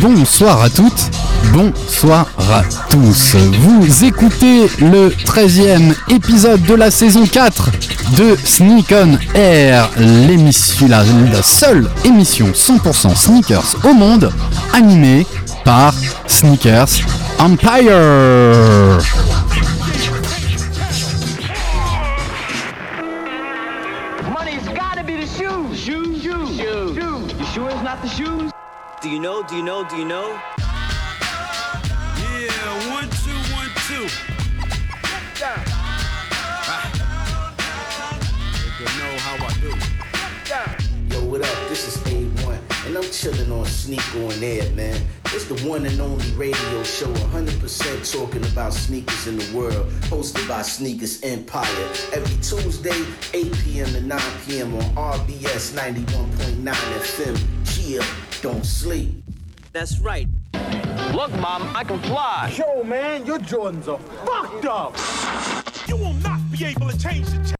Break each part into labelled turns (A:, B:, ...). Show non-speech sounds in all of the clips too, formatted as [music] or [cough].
A: Bonsoir à toutes, bonsoir à tous. Vous écoutez le 13e épisode de la saison 4 de Sneak on Air, l'émission, la, la seule émission 100% sneakers au monde animée par Sneakers Empire.
B: Do you know? Do you know? Do you?
C: Yeah, one, two, one, two. Nigga know how I do.
D: Yo, what up? This is A1, and I'm chilling on Sneak on Air, man. It's the one and only radio show 100% talking about sneakers in the world, hosted by Sneakers Empire. Every Tuesday, 8 p.m. to 9 p.m. on RBS 91.9 FM. Chill, don't sleep.
B: That's right.
E: Look, Mom, I can fly.
F: Yo, man, your Jordans are fucked up.
C: You will not be able to change the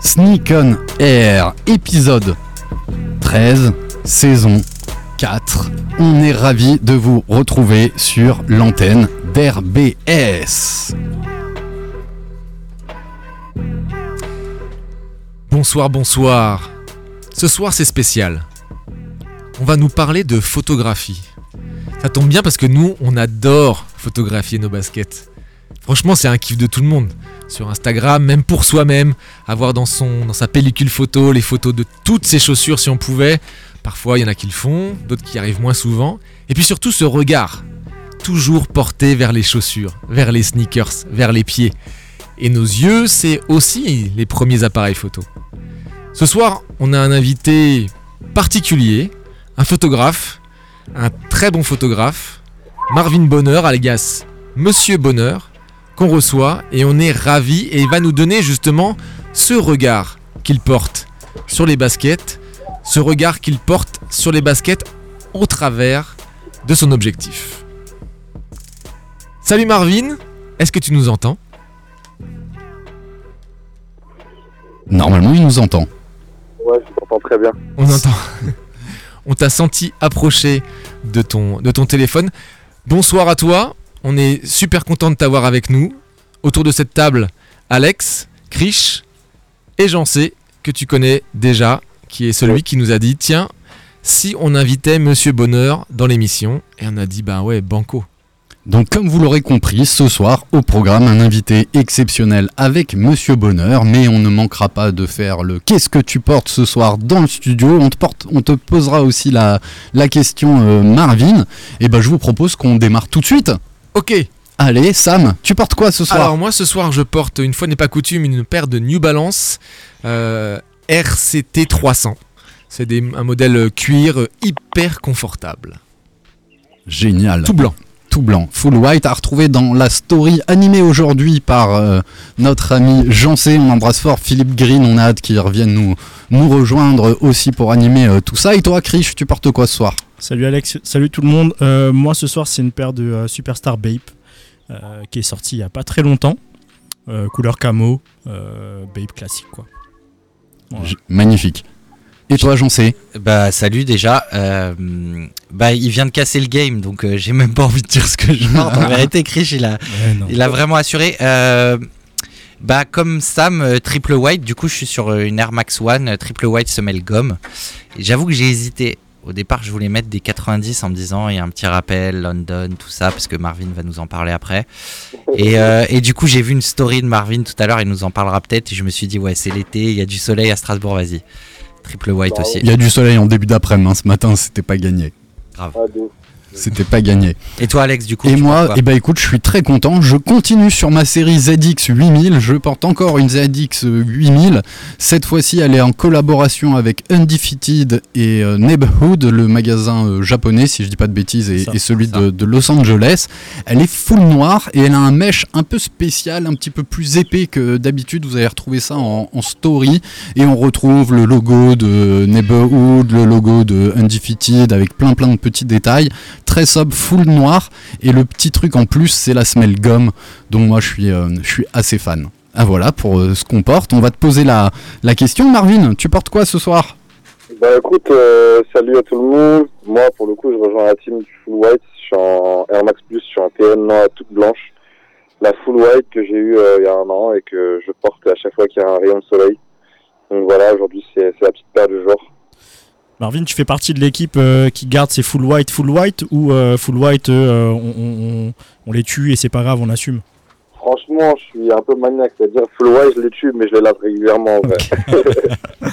A: Sneak on Air, épisode 13, saison 4. On est ravis de vous retrouver sur l'antenne d'RBS.
G: Bonsoir, bonsoir. Ce soir, c'est spécial. On va nous parler de photographie. Ça tombe bien parce que nous, on adore photographier nos baskets. Franchement, c'est un kiff de tout le monde. Sur Instagram, même pour soi-même, avoir dans, sa pellicule photo les photos de toutes ses chaussures si on pouvait. Parfois, il y en a qui le font, d'autres qui arrivent moins souvent. Et puis surtout, ce regard, toujours porté vers les chaussures, vers les sneakers, vers les pieds. Et nos yeux, c'est aussi les premiers appareils photo. Ce soir, on a un invité particulier, un photographe, un très bon photographe, Marvin Bonheur, alias Monsieur Bonheur, qu'on reçoit et on est ravi et il va nous donner justement ce regard qu'il porte sur les baskets, ce regard qu'il porte sur les baskets au travers de son objectif. Salut Marvin, est-ce que tu nous entends?
A: Normalement, il nous entend.
H: Très bien.
G: On entend. On t'a senti approcher de ton, de ton téléphone. Bonsoir à toi. On est super content de t'avoir avec nous. Autour de cette table, Alex, Krish et j'en sais que tu connais déjà, qui est celui
H: Oui.
G: qui nous a dit tiens, si on invitait Monsieur Bonheur dans l'émission, et on a dit bah ouais, banco.
A: Donc comme vous l'aurez compris, ce soir au programme un invité exceptionnel avec Monsieur Bonheur, mais on ne manquera pas de faire le qu'est-ce que tu portes ce soir dans le studio. On te, porte, on te posera aussi la, la question euh, Marvin. Et ben je vous propose qu'on démarre tout de suite.
G: Ok.
A: Allez Sam, tu portes quoi ce soir?
G: Alors moi ce soir je porte une fois n'est pas coutume une paire de New Balance euh, RCT 300. C'est un modèle cuir hyper confortable.
A: Génial.
G: Tout blanc.
A: Tout blanc, full white, à retrouver dans la story animée aujourd'hui par euh, notre ami Jean C. On embrasse fort Philippe Green, on a hâte qu'il revienne nous, nous rejoindre aussi pour animer euh, tout ça. Et toi, Krish, tu portes quoi ce soir?
I: Salut Alex, salut tout le monde. Euh, moi ce soir c'est une paire de Superstar Bape qui est sortie il y a pas très longtemps. Couleur camo, Bape classique quoi. Voilà.
A: Magnifique. Et toi, Jean C.
J: Bah salut déjà. Euh, bah il vient de casser le game donc euh, j'ai même pas envie de dire ce que je porte. En vérité, Krish il a,
I: Ouais,
J: il a vraiment assuré. Euh, bah comme Sam triple white, du coup je suis sur une Air Max One triple white semelle gomme. J'avoue que j'ai hésité. Au départ je voulais mettre des 90 en me disant il y a un petit rappel London tout ça parce que Marvin va nous en parler après. Et, euh, et du coup j'ai vu une story de Marvin tout à l'heure, il nous en parlera peut-être. Et je me suis dit ouais c'est l'été, il y a du soleil à Strasbourg, vas-y. Triple white
H: Bah,
J: aussi.
A: Il y a du soleil en début d'après-midi, hein, ce matin, c'était pas gagné.
H: Ah, de ouf.
A: C'était pas gagné.
J: Et toi Alex du coup
A: Et moi,
J: quoi
A: eh ben écoute, je suis très content. Je continue sur ma série ZX 8000. Je porte encore une ZX 8000. Cette fois-ci, elle est en collaboration avec Undefeated et euh, Neighborhood, le magasin euh, japonais, si je dis pas de bêtises, et,
I: Ça,
A: et celui de, de Los Angeles. Elle est full noire et elle a un mesh un peu spécial, un petit peu plus épais que d'habitude. Vous allez retrouver ça en, en story. Et on retrouve le logo de Neighborhood, le logo de Undefeated avec plein plein de petits détails. Très sobre, full noir. Et le petit truc en plus, c'est la semelle gomme. Donc moi, je suis, euh, je suis assez fan. Ah voilà pour euh, ce qu'on porte. On va te poser la, question. Marvin, tu portes quoi ce soir?
H: Bah écoute, euh, salut à tout le monde. Moi, pour le coup, je rejoins la team du Full White. Je suis en Air Max Plus, je suis en TN noire toute blanche. La Full White que j'ai eue il y a un an et que je porte à chaque fois qu'il y a un rayon de soleil. Donc voilà, aujourd'hui, c'est la petite paire du jour.
I: Marvin, tu fais partie de l'équipe euh, qui garde ses full white, full white ou euh, full white, euh, on, on- on- on les tue et c'est pas grave, on assume?
H: Franchement, je suis un peu maniaque, c'est-à-dire Full White, je les tue, mais je les lave régulièrement. en vrai. [laughs]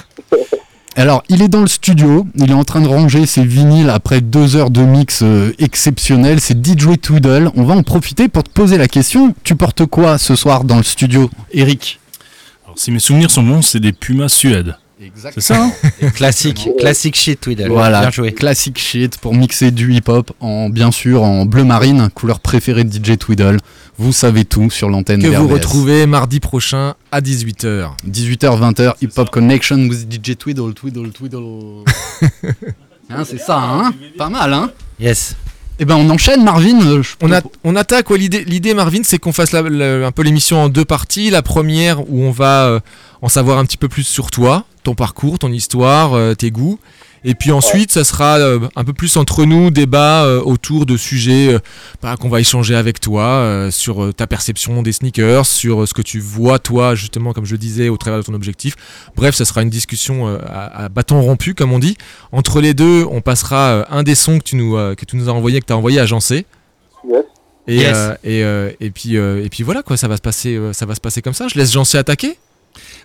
A: Alors, il est dans le studio, il est en train de ranger ses vinyles après deux heures de mix euh, exceptionnel. C'est DJ Twiddle. On va en profiter pour te poser la question. Tu portes quoi ce soir dans le studio, Eric
K: Alors, si mes souvenirs sont bons, c'est des Pumas Suède. C'est ça hein [laughs]
J: Classique, classique shit, Twiddle.
A: Voilà,
J: Bien joué.
A: classic shit pour mixer du hip-hop en bien sûr en bleu marine, couleur préférée de DJ Twiddle. Vous savez tout sur l'antenne
G: Que vous retrouvez mardi prochain à 18h.
A: 18h 20h Hip Hop Connection with DJ Twiddle Twiddle Twiddle. [laughs] Hein, c'est ça hein? Pas mal hein?
J: Yes.
A: Eh ben on enchaîne Marvin. euh, je-
G: On, a- on attaque, ouais, l'idée, l'idée Marvin, c'est qu'on fasse la- la- un peu l'émission en deux parties. La première où on va euh, en savoir un petit peu plus sur toi, ton parcours, ton histoire, euh, tes goûts. Et puis ensuite, ça sera euh, un peu plus entre nous, débat euh, autour de sujets euh, bah, qu'on va échanger avec toi euh, sur euh, ta perception des sneakers, sur euh, ce que tu vois toi, justement, comme je le disais, au travers de ton objectif. Bref, ça sera une discussion euh, à, à bâton rompu, comme on dit. Entre les deux, on passera euh, un des sons que tu nous, euh, que tu nous as envoyé, que tu as envoyé à Jancé.
H: Yes.
G: Et,
J: Yes.
G: euh, et, euh, et, puis, euh, et puis voilà, quoi, ça va se passer, euh, ça va se passer comme ça. Je laisse Jancé attaquer.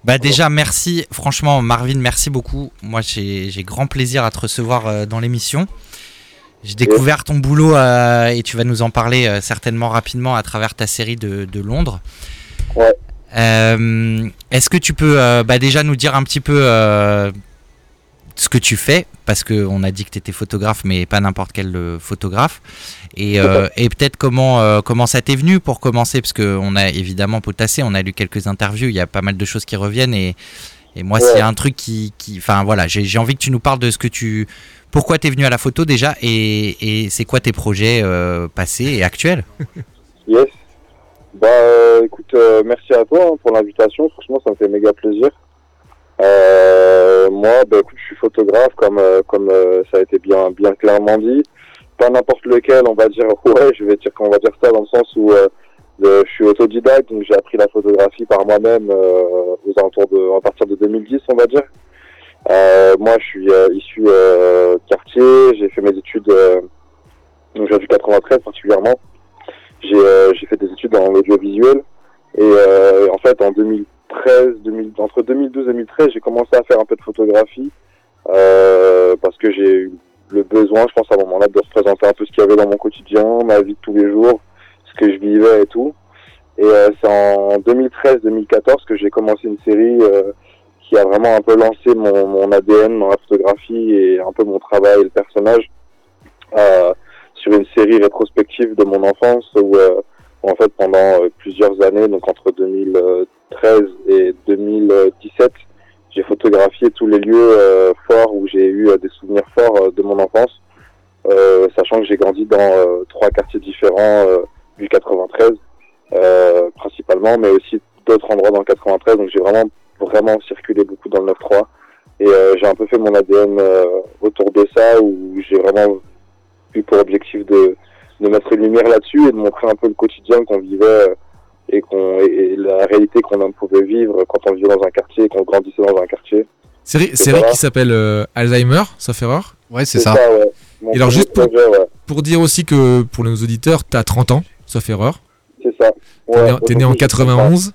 J: Bah déjà merci, franchement Marvin, merci beaucoup. Moi j'ai j'ai grand plaisir à te recevoir euh, dans l'émission. J'ai découvert ton boulot euh, et tu vas nous en parler euh, certainement rapidement à travers ta série de, de Londres.
H: Ouais.
J: Est-ce que tu peux bah, déjà nous dire un petit peu ce que tu fais Parce qu'on a dit que tu étais photographe, mais pas n'importe quel euh, photographe. Et, euh, et peut-être comment, euh, comment ça t'est venu pour commencer? Parce qu'on a évidemment potassé, on a lu quelques interviews, il y a pas mal de choses qui reviennent. Et, et moi,
H: Ouais.
J: c'est un truc qui. Enfin voilà, j'ai envie que tu nous parles de ce que tu. Pourquoi t'es venu à la photo déjà et, et c'est quoi tes projets passés et actuels? [laughs]
H: Yes. Bah écoute, merci à toi hein, pour l'invitation. Franchement, ça me fait méga plaisir. Euh, moi, bah écoute, je suis photographe, comme euh, comme euh, ça a été bien bien clairement dit. Pas n'importe lequel, on va dire. [laughs] Ouais, je vais dire qu'on va dire ça dans le sens où euh, je suis autodidacte, donc j'ai appris la photographie par moi-même euh, aux alentours de, à partir de 2010, on va dire. Moi, je suis issu quartier. J'ai fait mes études, donc j'ai du 93 particulièrement. J'ai j'ai fait des études dans l'audiovisuel et en fait en 2013, 2000, entre 2012 et 2013, j'ai commencé à faire un peu de photographie euh, parce que j'ai eu le besoin, je pense à un moment-là, de représenter un peu ce qu'il y avait dans mon quotidien, ma vie de tous les jours, ce que je vivais et tout. Et euh, c'est en 2013-2014 que j'ai commencé une série euh, qui a vraiment un peu lancé mon, ADN dans la photographie et un peu mon travail et le personnage euh, sur une série rétrospective de mon enfance où, euh, en fait pendant euh, plusieurs années, donc entre 2013 et 2017, j'ai photographié tous les lieux euh, forts où j'ai eu euh, des souvenirs forts euh, de mon enfance, sachant que j'ai grandi dans trois quartiers différents du 93 euh, principalement, mais aussi d'autres endroits dans le 93. Donc j'ai vraiment vraiment circulé beaucoup dans le 9-3 et j'ai un peu fait mon ADN autour de ça où j'ai vraiment eu pour objectif de, mettre une lumière là-dessus et de montrer un peu le quotidien qu'on vivait et, qu'on, et, et la réalité qu'on en pouvait vivre quand on vivait dans un quartier et qu'on grandissait dans un quartier.
G: Série,
H: C'est
G: série
H: ça.
G: qui s'appelle euh, Alzheimer, sauf erreur.
A: Ouais, c'est
H: C'est
A: ça.
H: ça, ouais. Mon
G: Et alors, juste pour,
H: projet, ouais.
G: pour dire aussi que pour nos auditeurs, t'as 30 ans, sauf erreur.
H: C'est ça.
G: T'es
H: Ouais,
G: né- T'es né en
H: aujourd'hui, j'ai
G: 91.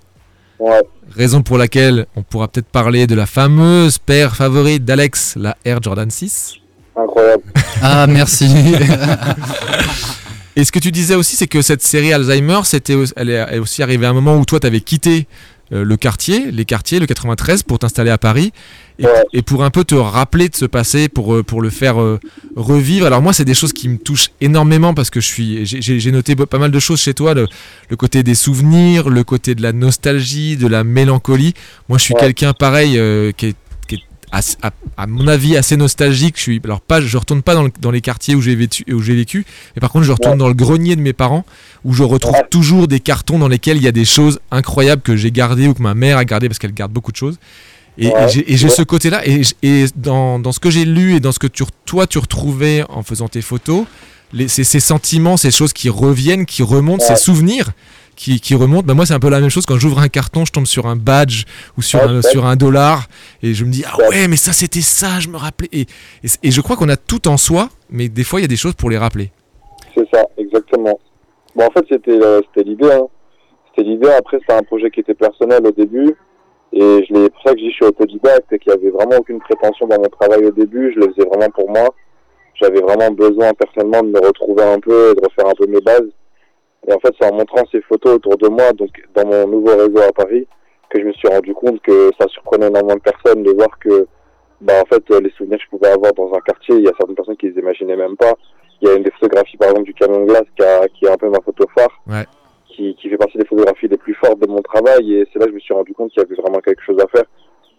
H: Ouais.
G: Raison pour laquelle on pourra peut-être parler de la fameuse paire favorite d'Alex, la Air Jordan 6.
H: Incroyable.
A: Ah merci. [laughs]
G: Et ce que tu disais aussi, c'est que cette série Alzheimer, c'était, elle est aussi arrivée à un moment où toi, tu avais quitté euh, le quartier, les quartiers, le 93, pour t'installer à Paris, et,
H: Ouais.
G: et pour un peu te rappeler de ce passé, pour, euh, pour le faire euh, revivre. Alors moi, c'est des choses qui me touchent énormément parce que je suis, j'ai- noté pas mal de choses chez toi, le, le côté des souvenirs, le côté de la nostalgie, de la mélancolie. Moi, je suis
H: Ouais.
G: quelqu'un pareil euh, qui est à, à mon avis assez nostalgique. Je suis alors pas, je retourne pas dans, le- dans les quartiers où j'ai vécu, où j'ai vécu, mais par contre je retourne
H: Ouais.
G: dans le grenier de mes parents où je retrouve
H: Ouais.
G: toujours des cartons dans lesquels il y a des choses incroyables que j'ai gardées ou que ma mère a gardées parce qu'elle garde beaucoup de choses. Et,
H: Ouais.
G: j'ai et j'ai
H: Ouais.
G: ce côté-là. Et, dans, dans ce que j'ai lu et dans ce que tu, toi tu retrouvais en faisant tes photos, les, ces, ces sentiments, ces choses qui reviennent, qui remontent, ces souvenirs qui, qui remontent. Bah moi, c'est un peu la même chose quand j'ouvre un carton, je tombe sur un badge ou sur,
H: Ouais,
G: un,
H: ouais.
G: sur un dollar et je me dis ah
H: Ouais.
G: mais ça c'était ça, je me rappelais. Et, et, je crois qu'on a tout en soi, mais des fois il y a des choses pour les rappeler.
H: C'est ça, exactement. Bon, en fait, c'était euh, l'idée. Hein. C'était l'idée. Après, c'était un projet qui était personnel au début. Et je l'ai- pour ça que j'y suis autodidacte et qu'il n'y avait vraiment aucune prétention dans mon travail au début. Je le faisais vraiment pour moi. J'avais vraiment besoin personnellement de me retrouver un peu et de refaire un peu mes bases. Et en fait, c'est en montrant ces photos autour de moi, donc dans mon nouveau réseau à Paris, que je me suis rendu compte que ça surprenait énormément de personnes de voir que, bah, en fait, les souvenirs que je pouvais avoir dans un quartier, il y a certaines personnes qui les imaginaient même pas. Il y a une des photographies, par exemple, du camion de glace qui, a- qui est un peu ma photo phare,
G: Ouais.
H: qui, qui fait partie des photographies les plus fortes de mon travail. Et c'est là que je me suis rendu compte qu'il y avait vraiment quelque chose à faire.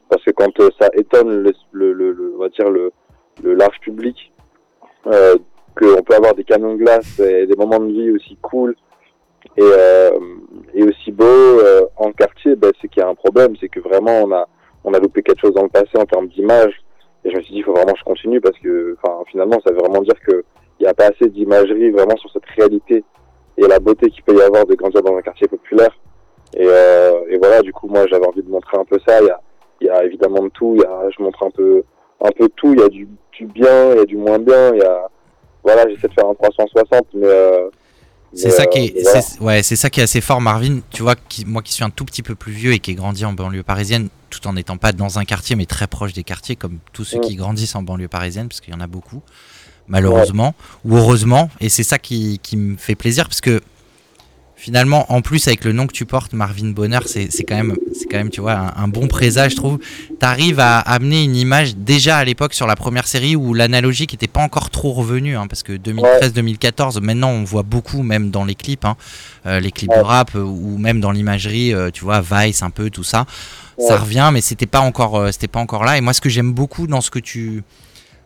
H: Parce que quand euh, ça étonne le, le, le, le- on va dire le, le large public, euh, qu'on peut avoir des camions de glace et des moments de vie aussi cool et, euh, et aussi beaux euh, en quartier, ben, c'est qu'il y a un problème, c'est que vraiment on a on a loupé quelque chose dans le passé en termes d'image. Et je me suis dit, il faut vraiment que je continue parce que, enfin, finalement, ça veut vraiment dire que il n'y a pas assez d'imagerie vraiment sur cette réalité et la beauté qu'il peut y avoir de grandir dans un quartier populaire. Et, euh, et voilà, du coup, moi, j'avais envie de montrer un peu ça. Il y a, il y a évidemment de tout. Il y a, je montre un peu, un peu tout. Il y a du, du bien, il y a du moins bien. Il y a, voilà, j'essaie de faire un 360, mais. Euh,
J: C'est ça
H: euh,
J: qui est,
H: voilà.
J: c'est- ouais, c'est ça qui est assez fort, Marvin. Tu vois, qui, moi qui suis un tout petit peu plus vieux et qui ai grandi en banlieue parisienne, tout en n'étant pas dans un quartier, mais très proche des quartiers, comme tous ceux
H: Mm.
J: qui grandissent en banlieue parisienne, parce qu'il y en a beaucoup, malheureusement ou heureusement. Et c'est ça qui, qui me fait plaisir, parce que finalement, en plus avec le nom que tu portes, Marvin Bonheur, c'est quand même, c'est quand même, tu vois, un, un bon présage, je trouve. T'arrives à amener une image déjà à l'époque sur la première série où l'analogique n'était pas encore trop revenue, hein, parce que 2013-2014, maintenant on voit beaucoup, même dans les clips, hein, euh, les clips de rap euh, ou même dans l'imagerie, euh, tu vois, Vice un peu, tout ça. Ça revient, mais c'était pas encore, euh, c'était pas encore là. Et moi, ce que j'aime beaucoup dans ce que tu,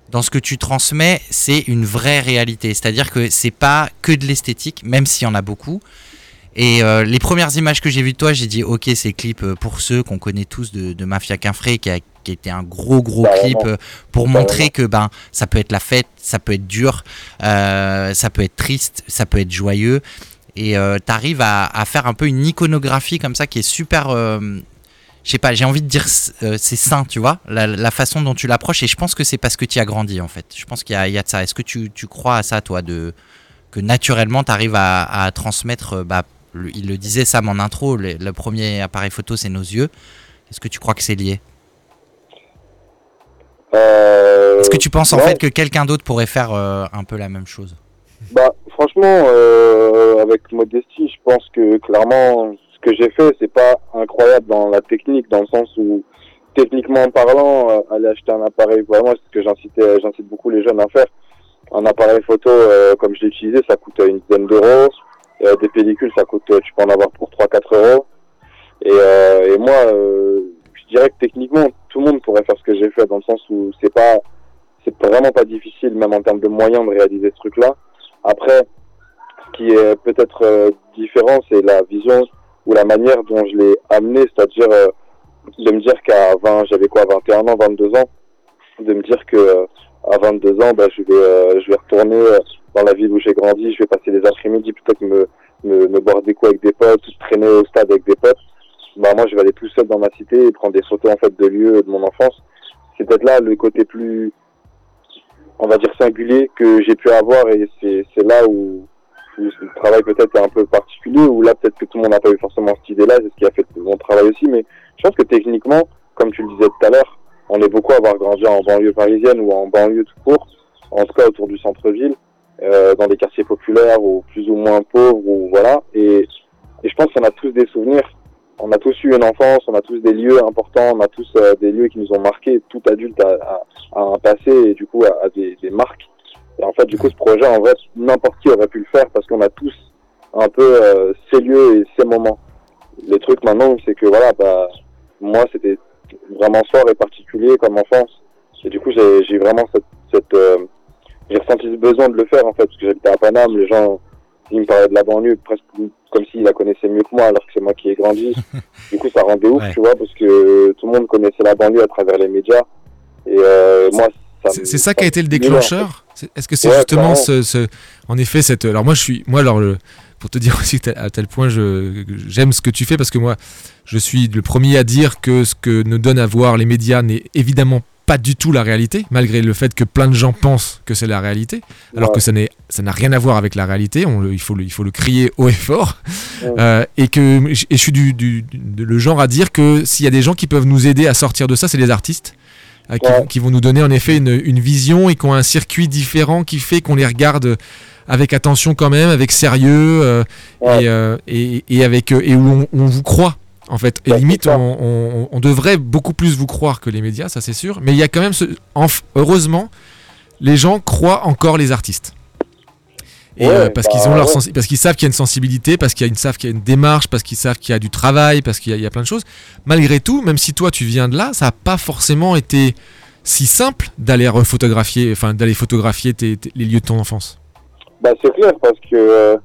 J: dans ce que tu transmets, c'est une vraie réalité. C'est-à-dire que c'est pas que de l'esthétique, même s'il y en a beaucoup. Et euh, les premières images que j'ai vues de toi, j'ai dit ok, ces clips euh, pour ceux qu'on connaît tous de, de Mafia Quinfré, qui a qui était un gros gros clip euh, pour montrer que ben ça peut être la fête, ça peut être dur, euh, ça peut être triste, ça peut être joyeux. Et euh, t'arrives à, à faire un peu une iconographie comme ça qui est super. je sais pas, j'ai envie de dire euh, c'est sain, tu vois, la, la façon dont tu l'approches. Et je pense que c'est parce que tu as grandi en fait. Je pense qu'il y, a- il y a de ça. Est-ce que tu, tu crois à ça, toi, de que naturellement tu arrives à, à transmettre euh, bah, le- il le disait Sam en intro, le, le premier appareil photo c'est nos yeux. Est-ce que tu crois que c'est lié?
H: Euh,
J: Est-ce que tu penses en fait que quelqu'un d'autre pourrait faire euh, un peu la même chose?
H: Bah, franchement, euh, avec modestie, je pense que clairement, ce que j'ai fait, c'est pas incroyable dans la technique, dans le sens où, techniquement parlant, aller acheter un appareil, vraiment, c'est ce que j'incitais, j'incite beaucoup les jeunes à faire. Un appareil photo, comme je l'ai utilisé, ça coûte une dizaine d'euros. Euh, des pellicules, ça coûte, euh, tu peux en avoir pour 3-4 euros. Et, euh, et moi, euh, je dirais que techniquement, tout le monde pourrait faire ce que j'ai fait, dans le sens où c'est pas, c'est vraiment pas difficile, même en termes de moyens, de réaliser ce truc-là. Après, ce qui est peut-être euh, différent, c'est la vision ou la manière dont je l'ai amené, c'est-à-dire euh, de me dire qu'à 20, j'avais quoi, 21 ans, 22 ans, de me dire que à 22 ans, bah, je vais, euh, je vais retourner euh, dans la ville où j'ai grandi, je vais passer les après-midi plutôt que me, me, me boire des coups avec des potes, traîner au stade avec des potes. Bah, moi, je vais aller tout seul dans ma cité et prendre des photos en fait de lieux de mon enfance. C'est peut-être là le côté plus, on va dire singulier que j'ai pu avoir et c'est c'est là où, le travail peut-être est un peu particulier où là peut-être que tout le monde n'a pas eu forcément cette idée-là, c'est ce qui a fait mon travail aussi. Mais je pense que techniquement, comme tu le disais tout à l'heure, on est beaucoup à avoir grandi en banlieue parisienne ou en banlieue tout court, en tout cas autour du centre-ville, euh, dans des quartiers populaires ou plus ou moins pauvres ou voilà. Et, et je pense qu'on a tous des souvenirs. On a tous eu une enfance, on a tous des lieux importants, on a tous euh, des lieux qui nous ont marqués. Tout adulte a, un passé et du coup a, a des, des marques. Et en fait, du coup, ce projet, en vrai, n'importe qui aurait pu le faire parce qu'on a tous un peu euh, ces lieux et ces moments. Le truc maintenant, c'est que voilà, bah, moi, c'était vraiment fort et particulier comme enfance. Et du coup, j'ai vraiment cette, cette euh, j'ai ressenti ce besoin de le faire en fait, parce que j'habitais à Paname, les gens il me parlait de la banlieue presque comme s'il la connaissait mieux que moi, alors que c'est moi qui ai grandi. [laughs] du coup, ça rendait ouf,
J: Ouais.
H: tu vois, parce que tout le monde connaissait la banlieue à travers les médias. Et euh, moi,
G: C'est ça qui a été le déclencheur Est-ce que c'est
H: Ouais,
G: justement ce, ce- en effet cette alors moi je suis moi alors le- pour te dire [laughs] aussi à tel point je j'aime ce que tu fais parce que moi je suis le premier à dire que ce que nous donnent à voir les médias n'est évidemment pas du tout la réalité malgré le fait que plein de gens pensent que c'est la réalité alors
H: Ouais.
G: que ça n'est ça n'a rien à voir avec la réalité on le- il faut le, il faut le crier haut et fort
H: Ouais.
G: Euh, et que et je suis du, du- du- le genre à dire que s'il y a des gens qui peuvent nous aider à sortir de ça c'est les artistes euh, qui,
H: Ouais.
G: vont- qui vont nous donner en effet une, une vision et qui ont un circuit différent qui fait qu'on les regarde avec attention quand même, avec sérieux euh,
H: Ouais.
G: et, euh, et, et avec euh, et où on, on vous croit en fait. Et
H: Ouais,
G: limite, on, on- on devrait beaucoup plus vous croire que les médias, ça c'est sûr. Mais il y a quand même ce, heureusement, les gens croient encore les artistes. Et
H: Ouais,
G: euh, parce
H: bah,
G: qu'ils ont leur
H: ouais.
G: sensi- parce qu'ils savent qu'il y a une sensibilité, parce qu'ils savent qu'il y a une démarche, parce qu'ils savent qu'il y a du travail, parce qu'il y, a- il y a plein de choses. Malgré tout, même si toi tu viens de là, ça n'a pas forcément été si simple d'aller photographier, enfin d'aller photographier tes- tes- les lieux de ton enfance.
H: Bah, c'est clair, parce que, euh,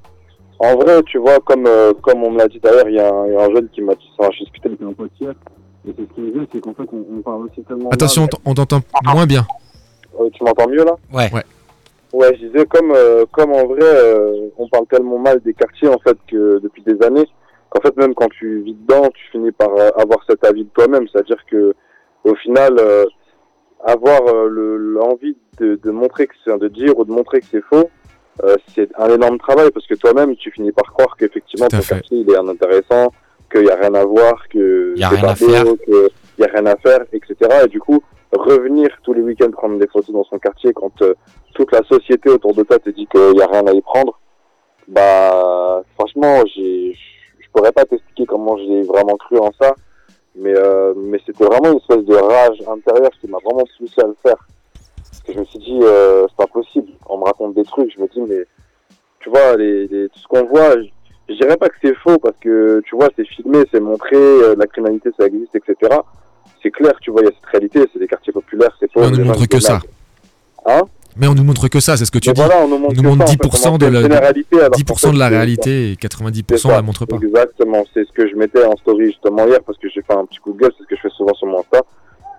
H: en vrai, tu vois, comme, euh, comme on me l'a dit d'ailleurs, il y, a un- il y a un jeune qui m'a dit ça, je avec un pote hier, et c'est ce qu'il me disait, c'est qu'en fait, on, on parle aussi tellement.
G: Attention, on
H: mal.
G: t'en- on t'entend moins bien.
H: Euh, tu m'entends mieux là?
J: Ouais.
G: Ouais.
H: Ouais, je disais comme euh, comme en vrai, euh, on parle tellement mal des quartiers en fait que depuis des années qu'en fait même quand tu vis dedans, tu finis par euh, avoir cet avis de toi-même, c'est-à-dire que au final, euh, avoir euh, le- l'envie de, de montrer que c'est de dire ou de montrer que c'est faux, euh, c'est un énorme travail parce que toi-même tu finis par croire qu'effectivement ton quartier il est inintéressant, qu'il y a rien à voir, que
J: Y a
H: c'est
J: rien à faire.
H: beau, que y a rien à faire, etc. Et du coup revenir tous les week-ends prendre des photos dans son quartier quand euh, toute la société autour de toi te dit qu'il n'y a rien à y prendre, bah franchement, je pourrais pas t'expliquer comment j'ai vraiment cru en ça, mais euh, mais c'était vraiment une espèce de rage intérieure qui m'a vraiment poussé à le faire. Que je me suis dit, euh, c'est pas possible. On me raconte des trucs, je me dis, mais tu vois, les, les- tout ce qu'on voit, je, je dirais pas que c'est faux parce que tu vois, c'est filmé, c'est montré, euh, la criminalité ça existe, etc. C'est clair, tu vois, il y a cette réalité, c'est des quartiers populaires, c'est
G: Mais
H: pauvre.
G: on ne montre que ça.
H: Hein?
G: Mais on nous montre que ça, c'est ce que tu
H: Mais
G: dis.
H: voilà, on nous montre,
G: nous
H: que
G: montre
H: ça, en fait,
G: 10%
H: on
G: de la-
H: qu'en
G: 10% de la réalité et
H: c'est
G: 90%
H: ça.
G: la montre pas.
H: Exactement, c'est ce que je mettais en story justement hier parce que j'ai fait un petit coup de gueule, c'est ce que je fais souvent sur mon Insta.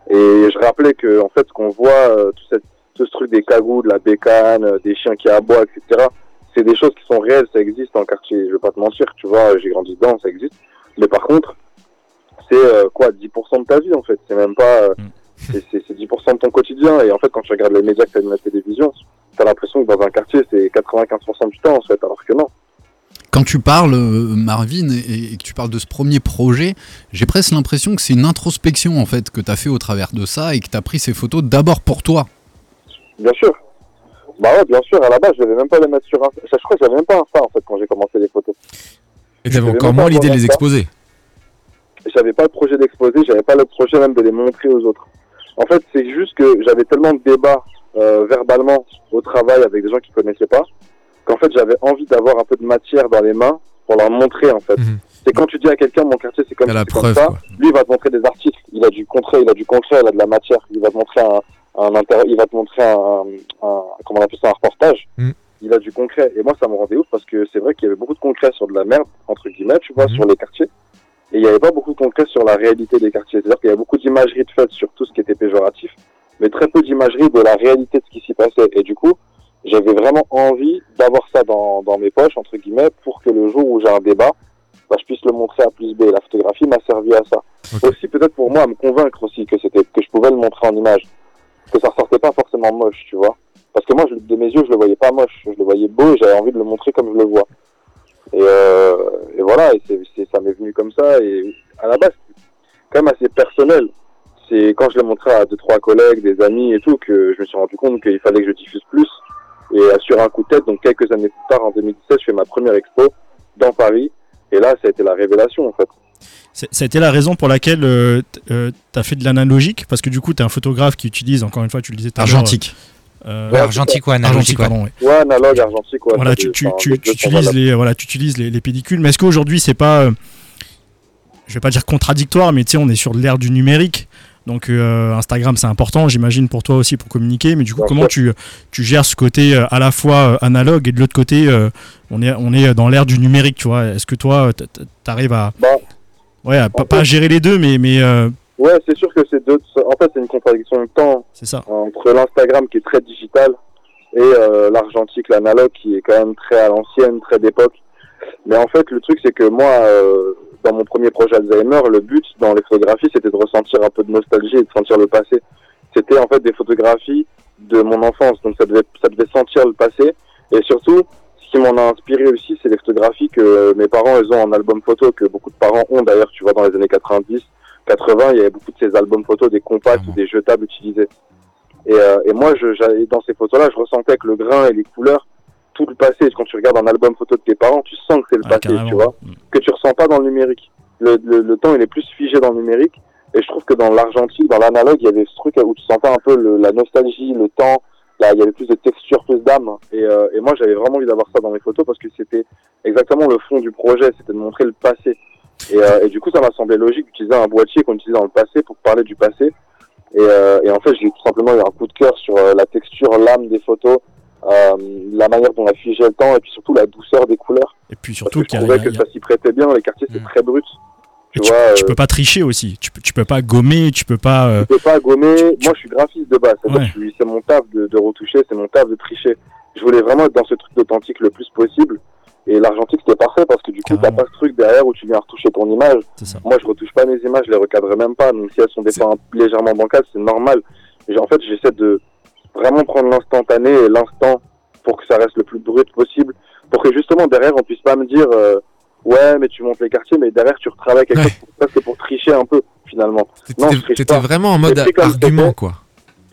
H: Et je rappelais que en fait ce qu'on voit, euh, tout, cette, tout ce truc des cagoules, de la bécane, euh, des chiens qui aboient, etc. C'est des choses qui sont réelles, ça existe en quartier. Je vais pas te mentir, tu vois, j'ai grandi dedans, ça existe. Mais par contre, c'est euh, quoi, 10% de ta vie en fait. C'est même pas, euh, c'est- c'est c'est 10% de ton quotidien. Et en fait, quand tu regardes les médias que t'as la télévision, t'as l'impression que dans un quartier c'est 95% du temps en fait, alors que non.
A: Quand tu parles, Marvin, et, et que tu parles de ce premier projet, j'ai presque l'impression que c'est une introspection en fait que tu as fait au travers de ça et que tu as pris ces photos d'abord pour toi.
H: Bien sûr. Bah ouais, bien sûr. À la base, je devais même pas les mettre sur un. Je crois que j'avais même pas un ça en fait quand j'ai commencé les photos.
G: Et t'avais encore moins l'idée de les exposer.
H: J'avais pas le projet d'exposer, j'avais pas le projet même de les montrer aux autres. En fait, c'est juste que j'avais tellement de débats euh, verbalement au travail avec des gens qui connaissaient pas qu'en fait j'avais envie d'avoir un peu de matière dans les mains pour leur montrer en fait.
G: Mhm.
H: C'est quand tu dis à quelqu'un mon quartier c'est comme,
G: la
H: comme
G: preuve,
H: ça,
G: quoi.
H: lui il va te montrer des articles, il a du concret, il a du concret, il a de la matière, il va te montrer un, un inter- il va te montrer un, un comment on appelle ça un reportage.
G: Mhm.
H: Il a du concret et moi ça me rendait ouf parce que c'est vrai qu'il y avait beaucoup de concret sur de la merde entre guillemets, tu vois,
G: Mhm.
H: sur les quartiers. Et il n'y avait pas beaucoup de concret sur la réalité des quartiers. C'est-à-dire qu'il y avait beaucoup d'imagerie de fait sur tout ce qui était péjoratif, mais très peu d'imagerie de la réalité de ce qui s'y passait. Et du coup, j'avais vraiment envie d'avoir ça dans, dans mes poches, entre guillemets, pour que le jour où j'ai un débat, bah, je puisse le montrer à plus B. La photographie m'a servi à ça. Aussi, peut-être pour moi, à me convaincre aussi que c'était, que je pouvais le montrer en image. Que ça ressortait pas forcément moche, tu vois. Parce que moi, je- de mes yeux, je le voyais pas moche. Je le voyais beau et j'avais envie de le montrer comme je le vois. Et, euh, et voilà, et c'est, ça m'est venu comme ça. Et à la base, quand même assez personnel. C'est quand je l'ai montré à deux, trois collègues, des amis et tout, que je me suis rendu compte qu'il fallait que je diffuse plus. Et euh, sur un coup de tête, donc quelques années plus tard, en 2017, je fais ma première expo dans Paris. Et là, ça a été la révélation, en fait.
I: Ça a été la raison pour laquelle euh, t- euh, t'as fait de l'analogique, parce que du coup, t'es un photographe qui utilise, encore une fois, tu le disais tout
A: Argentique.
I: euh,
H: Ouais,
J: argentique ou analogique,
I: argentique,
J: ouais.
I: pardon, ouais.
H: Ouais, analogue, argentique, ouais.
I: voilà, tu, tu, tu, tu utilises les, voilà, tu utilises les, les pellicules, mais est-ce qu'aujourd'hui c'est pas, euh, je vais pas dire contradictoire, mais tu sais, on est sur l'ère du numérique. Donc euh, Instagram c'est important, j'imagine pour toi aussi pour communiquer. Mais du coup, comment tu, tu gères ce côté euh, à la fois euh, analogue et de l'autre côté, euh, on est on est dans l'ère du numérique, tu vois? Est-ce que toi, t- t- t'arrives à
H: Bah,
I: ouais, pas, pas gérer les deux, mais mais euh,
H: Ouais, c'est sûr que c'est deux. En fait, c'est une contradiction de temps
I: c'est ça.
H: entre l'Instagram qui est très digital et euh, l'argentique, l'analogue qui est quand même très à l'ancienne, très d'époque. Mais en fait, le truc, c'est que moi, euh, dans mon premier projet Alzheimer, le but dans les photographies, c'était de ressentir un peu de nostalgie et de sentir le passé. C'était en fait des photographies de mon enfance, donc ça devait, ça devait sentir le passé. Et surtout, ce qui m'en a inspiré aussi, c'est les photographies que mes parents, ils ont en album photo, que beaucoup de parents ont d'ailleurs, tu vois, dans les années 90, 80, il y avait beaucoup de ces albums photos, des compacts ou des jetables utilisés. Et, euh, et moi, je, dans ces photos-là, je ressentais que le grain et les couleurs, tout le passé, quand tu regardes un album photo de tes parents, tu sens que c'est le
I: Ah,
H: passé,
I: carrément.
H: tu vois, que tu ressens pas dans le numérique. Le, le, le temps, il est plus figé dans le numérique. Et je trouve que dans l'argentique, dans l'analogue, il y avait ce truc où tu sentais un peu le- la nostalgie, le temps. Là, il y avait plus de texture, plus d'âme. Et, euh, et moi, j'avais vraiment envie d'avoir ça dans mes photos parce que c'était exactement le fond du projet, c'était de montrer le passé. Et, euh, et du coup, ça m'a semblé logique d'utiliser un boîtier qu'on utilisait dans le passé pour parler du passé. Et, euh, et en fait, j'ai tout simplement eu un coup de cœur sur euh, la texture, l'âme des photos, euh, la manière dont on a figé le temps et puis surtout la douceur des couleurs.
I: Et puis
H: Parce
I: surtout
H: que je trouvais
I: a-
H: que ça s'y prêtait bien. Les quartiers, c'est
J: Mm.
H: très brut. Tu
I: tu,
H: vois,
I: tu
H: euh,
I: peux pas tricher aussi. Tu peux tu peux pas gommer, tu peux pas. euh,
H: je peux pas gommer.
I: tu-
H: Moi, je suis graphiste de base.
I: Ouais.
H: C'est mon taf de, de retoucher, c'est mon taf de tricher. Je voulais vraiment être dans ce truc d'authentique le plus possible. Et l'argentique, c'était parfait parce que du coup, t'as pas ce truc derrière où tu viens retoucher ton image. Moi, je retouche pas mes images, je les recadre même pas. Donc, si elles sont des fois légèrement bancales, c'est normal. Et en fait, j'essaie de vraiment prendre l'instantané et l'instant pour que ça reste le plus brut possible. Pour que justement, derrière, on puisse pas me dire, euh, ouais, mais tu montes les quartiers, mais derrière, tu retravailles quelque
G: Ouais.
H: chose. pour- Ça, c'est pour tricher un peu, finalement.
G: T'étais
H: pas.
G: vraiment en mode argument,
H: c'était-
G: quoi.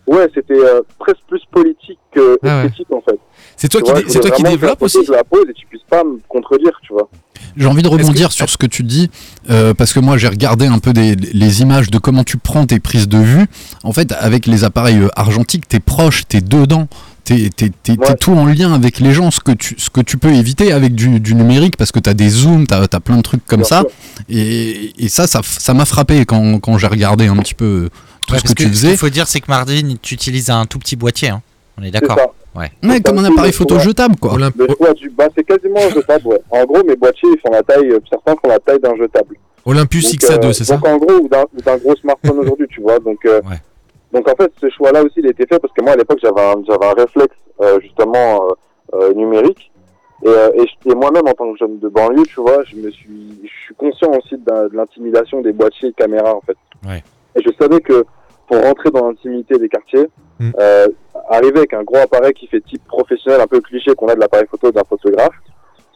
H: Ouais, c'était euh, presque plus politique que
G: Ah ouais.
H: esthétique, en fait.
G: C'est toi qui, c'est toi qui développe aussi
H: de la pose et tu puisses pas me contredire, tu vois.
A: J'ai envie de
G: que-
A: rebondir sur ce que tu dis, euh, parce que moi j'ai regardé un peu des, les images de comment tu prends tes prises de vue. En fait, avec les appareils euh, argentiques, t'es proche, t'es dedans, t'es
H: Ouais.
A: tout en lien avec les gens, ce que tu, ce que tu peux éviter avec du, du numérique, parce que t'as des zooms, t'as as plein de trucs comme
H: Bien
A: ça. Et, et ça, ça m'a frappé quand, quand j'ai regardé un petit peu tout
J: Ouais,
A: ce que, tu
J: Ce
A: faisais.
J: qu'il faut dire, c'est que Marvin, tu utilises un tout petit boîtier. hein. On est d'accord. Ouais.
A: Ouais, comme un appareil photo jetable, quoi.
H: Du bas, c'est quasiment un jetable, ouais. En gros, mes boîtiers, ils font la taille, euh, certains font la taille d'un jetable.
G: Olympus
H: Donc,
G: XA2,
H: euh,
G: c'est ça
H: Donc en gros, ou d'un ou d'un gros smartphone [laughs] aujourd'hui, tu vois. Donc, euh,
J: Ouais.
H: Donc en fait, ce choix-là aussi, il a été fait parce que moi, à l'époque, j'avais un, j'avais un réflexe euh, justement euh, euh, numérique. Et, euh, et, et moi-même, en tant que jeune de banlieue, tu vois, je me suis, je suis conscient aussi de, de l'intimidation des boîtiers caméra, en fait.
J: Ouais.
H: Et je savais que pour rentrer dans l'intimité des quartiers,
G: Mm.
H: euh, arriver avec un gros appareil qui fait type professionnel, un peu cliché qu'on a de l'appareil photo d'un photographe,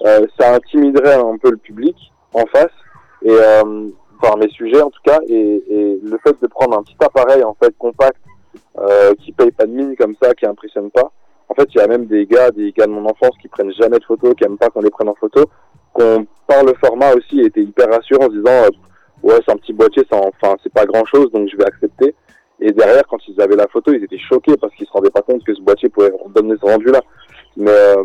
H: euh, ça intimiderait un peu le public en face. Et euh, enfin mes sujets en tout cas et, et le fait de prendre un petit appareil en fait compact euh, qui paye pas de mine comme ça qui impressionne pas en fait il y a même des gars des gars de mon enfance qui prennent jamais de photos qui aiment pas qu'on les prenne en photo qu'on par le format aussi était hyper rassurant en se disant euh, ouais c'est un petit boîtier ça en- enfin c'est pas grand chose donc je vais accepter. Et derrière quand ils avaient la photo ils étaient choqués parce qu'ils se rendaient pas compte que ce boîtier pouvait donner ce rendu là mais euh,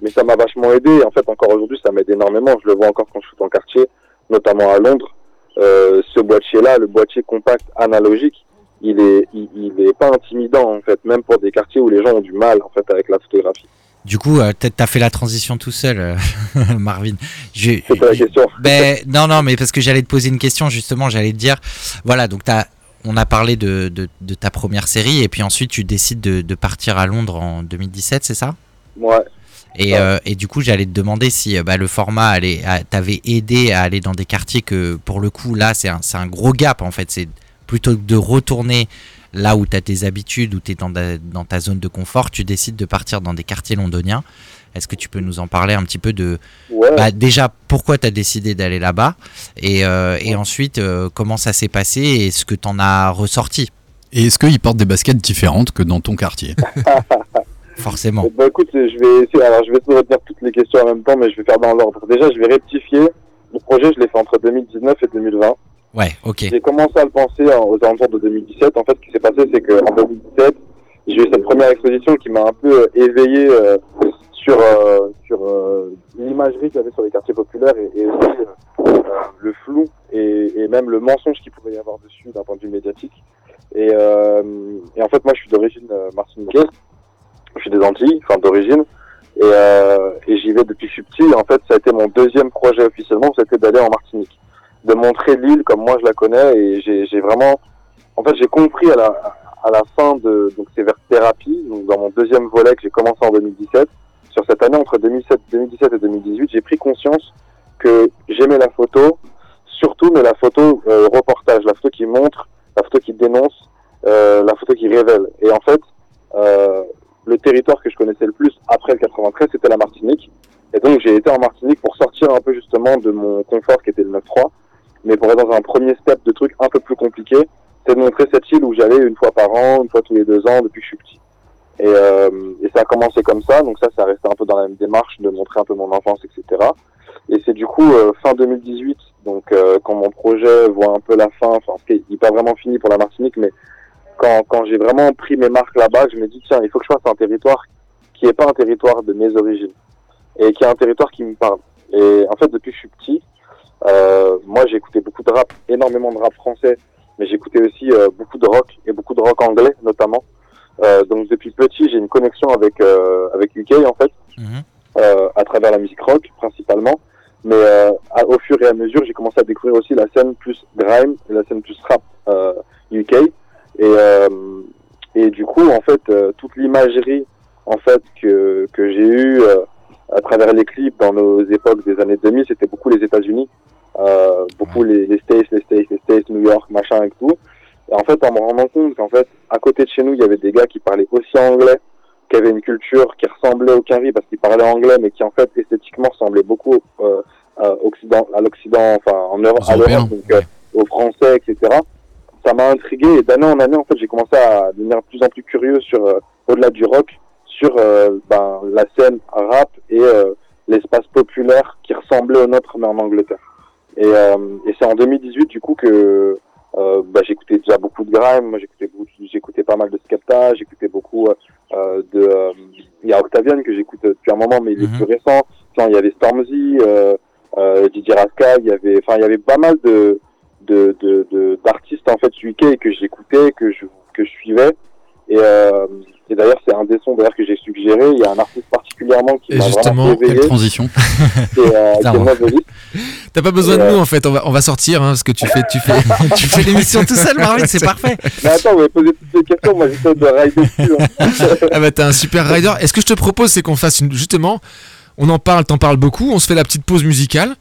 H: mais ça m'a vachement aidé. En fait encore aujourd'hui ça m'aide énormément. Je le vois encore quand je suis en quartier notamment à Londres euh, ce boîtier-là, le boîtier compact analogique, il est, il, il est pas intimidant en fait, même pour des quartiers où les gens ont du mal en fait avec la photographie.
J: Du coup, euh, peut-être t'as fait la transition tout seul, euh, [laughs] Marvin.
H: C'est pas la question.
J: Ben, non, non, mais parce que j'allais te poser une question, justement, j'allais te dire, voilà, donc t'as, on a parlé de, de, de ta première série, et puis ensuite tu décides de, de partir à Londres en 2017, c'est ça?
H: Ouais.
J: Et,
H: Ouais.
J: euh, et du coup, j'allais te demander si euh, bah, le format t'avait aidé à aller dans des quartiers que, pour le coup, là, c'est un, gros gap, en fait. C'est plutôt que de retourner là où tu as tes habitudes, où tu es dans, ta- dans ta zone de confort, tu décides de partir dans des quartiers londoniens. Est-ce que tu peux nous en parler un petit peu de,
H: Ouais.
J: bah, déjà, pourquoi tu as décidé d'aller là-bas et, euh, et ensuite, euh, comment ça s'est passé et ce que tu en as ressorti,
A: Et est-ce qu'ils portent des baskets différentes que dans ton quartier? [laughs]
J: forcément.
H: Bah écoute, je vais essayer, alors je vais essayer de retenir toutes les questions en même temps, mais je vais faire dans l'ordre. Déjà, je vais rectifier. Le projet, je l'ai fait entre 2019 et 2020.
J: Ouais, ok.
H: J'ai commencé à le penser en- aux alentours de 2017. En fait, ce qui s'est passé, c'est qu'en 2017, j'ai eu cette première exposition qui m'a un peu euh, éveillé euh, sur euh, sur euh, l'imagerie qu'il y avait sur les quartiers populaires et, et aussi le flou et, et même le mensonge qu'il pouvait y avoir dessus d'un point de vue médiatique. Et, et en fait, moi, je suis d'origine martiniquaise. Je suis des Antilles, enfin d'origine. Et, euh, et j'y vais depuis que je suis petit. En fait, ça a été mon deuxième projet officiellement, c'était d'aller en Martinique, de montrer l'île comme moi je la connais. Et j'ai vraiment, en fait, j'ai compris à la à la fin de donc c'est vers thérapie, donc dans mon deuxième volet que j'ai commencé en 2017. Sur cette année entre 2007, 2017 et 2018, j'ai pris conscience que j'aimais la photo, surtout mais la photo euh, reportage, la photo qui montre, la photo qui dénonce, euh, la photo qui révèle. Et en fait, euh, le territoire que je connaissais le plus après le 93, c'était la Martinique. Et donc j'ai été en Martinique pour sortir un peu justement de mon confort qui était le 9-3, mais pour être dans un premier step de trucs un peu plus compliqués, c'est de montrer cette île où j'allais une fois par an, une fois tous les deux ans depuis que je suis petit. Et, euh, et ça a commencé comme ça, donc ça, ça restait un peu dans la même démarche de montrer un peu mon enfance, etc. Et c'est du coup euh, fin 2018, donc euh, quand mon projet voit un peu la fin, enfin, n'est pas vraiment fini pour la Martinique, mais quand, quand j'ai vraiment pris mes marques là-bas, je me dis tiens, il faut que je fasse un territoire qui n'est pas un territoire de mes origines et qui est un territoire qui me parle. Et en fait, depuis que je suis petit, euh, moi j'ai écouté beaucoup de rap, énormément de rap français, mais j'écoutais aussi euh, beaucoup de rock et beaucoup de rock anglais notamment. Euh, donc depuis petit, j'ai une connexion avec euh, avec UK en fait, euh, à travers la musique rock principalement. Mais euh, à- au fur et à mesure, j'ai commencé à découvrir aussi la scène plus grime et la scène plus rap euh, UK. Et euh, et du coup, en fait, euh, toute l'imagerie en fait que que j'ai eue euh, à travers les clips dans nos époques des années 2000, c'était beaucoup les États-Unis, euh, beaucoup les, les States, les States, les States, New York, machin et tout. Et en fait, en me rendant compte qu'en fait, à côté de chez nous, il y avait des gars qui parlaient aussi anglais, qui avaient une culture qui ressemblait au Cari parce qu'ils parlaient anglais, mais qui en fait esthétiquement ressemblaient beaucoup euh, à, Occident, à l'Occident, enfin en Europe, à l'Europe, donc euh, aux Français, etc. Ça m'a intrigué et d'année en année, en fait, j'ai commencé à devenir de plus en plus curieux sur euh, au-delà du rock, sur euh, ben, la scène rap et euh, l'espace populaire qui ressemblait au nôtre mais en Angleterre. Et, euh, et c'est en 2018 du coup que euh, bah, j'écoutais déjà beaucoup de grime, moi j'écoutais j'écoutais pas mal de Skepta, j'écoutais beaucoup de euh, il y a Octavian que j'écoute depuis un moment mais il est plus récent. Il y avait Stormzy, euh, euh, DJ Rascal, il y avait enfin il y avait pas mal de de d'artistes en fait UK que j'écoutais, que je que je suivais et euh, et d'ailleurs c'est un des sons d'ailleurs que j'ai suggéré, il y a un artiste particulièrement qui m'a
G: justement,
H: réveillé.
A: Quelle transition [laughs]
H: C'est euh. [laughs]
G: T'as pas besoin de nous
H: euh,
G: en fait, on va, on va sortir hein, parce que tu fais, tu fais, [laughs] tu fais l'émission tout seul, Marvin, c'est parfait.
H: Mais attends, vous posé toutes les questions, moi j'essaie de rider dessus. hein.
G: Ah bah t'es un super rider. Est-ce que je te propose c'est qu'on fasse une, justement, on en parle, t'en parles beaucoup, on se fait la petite pause musicale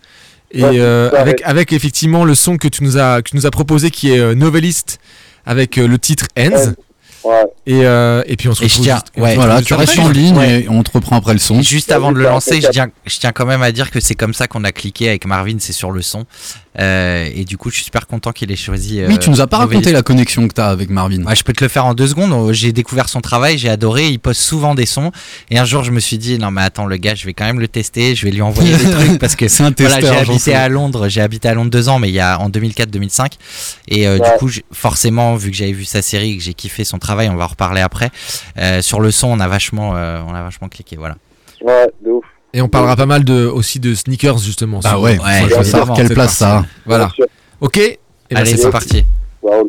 G: et
H: Ouais,
G: euh, avec avec effectivement le son que tu nous as que tu nous as proposé qui est euh, Novelist avec euh, le titre Ends.
H: Ouais.
G: Et, euh, et puis on se
J: Et je
G: retrouve
J: tiens-
G: juste-
J: ouais.
A: Voilà, tu restes en ligne et on te reprend après le son.
J: Juste avant de le lancer, je tiens, je tiens quand même à dire que c'est comme ça qu'on a cliqué avec Marvin, c'est sur le son. Euh, et du coup, je suis super content qu'il ait choisi.
A: Oui,
J: euh,
A: tu nous as pas
J: Novelist.
A: raconté la connexion que t'as avec Marvin.
J: Ouais, je peux te le faire en deux secondes. Euh, J'ai découvert son travail, j'ai adoré. Il poste souvent des sons. Et un jour, je me suis dit, non, mais attends, le gars, je vais quand même le tester. Je vais lui envoyer des [laughs] trucs parce que
A: C'est un
J: voilà, j'ai habité à Londres. J'ai habité à Londres deux ans, mais il y a en 2004-2005. Et euh, du
H: Ouais.
J: coup, j'ai- forcément, vu que j'avais vu sa série, et que j'ai kiffé son travail, on va en reparler après. Euh, sur le son, on a vachement, euh, on a vachement cliqué. Voilà.
H: Ouais, de ouf.
G: Et on parlera pas mal de aussi de sneakers justement.
A: Ah
G: sur-
A: ouais,
J: ouais,
A: faut savoir quelle place ça.
G: Voilà. Ok. Et ben,
J: Allez,
G: c'est
J: c'est
G: parti.
J: parti.